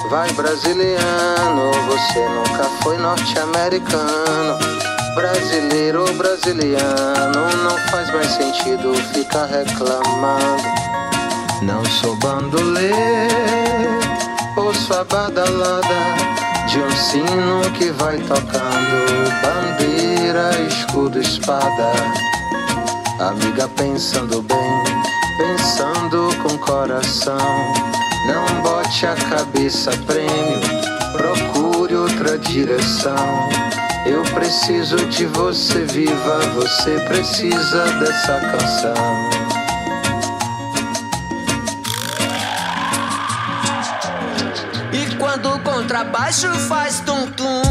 Vai brasiliano, você nunca foi norte-americano. Brasileiro, brasiliano, não faz mais sentido ficar reclamando. Não sou bandoleiro, ouço a badalada de um sino que vai tocando bandeira, escudo, espada. Amiga pensando bem, pensando com coração. Não bote a cabeça prêmio, procure outra direção. Eu preciso de você viva, você precisa dessa canção. E quando o contrabaixo faz tum-tum,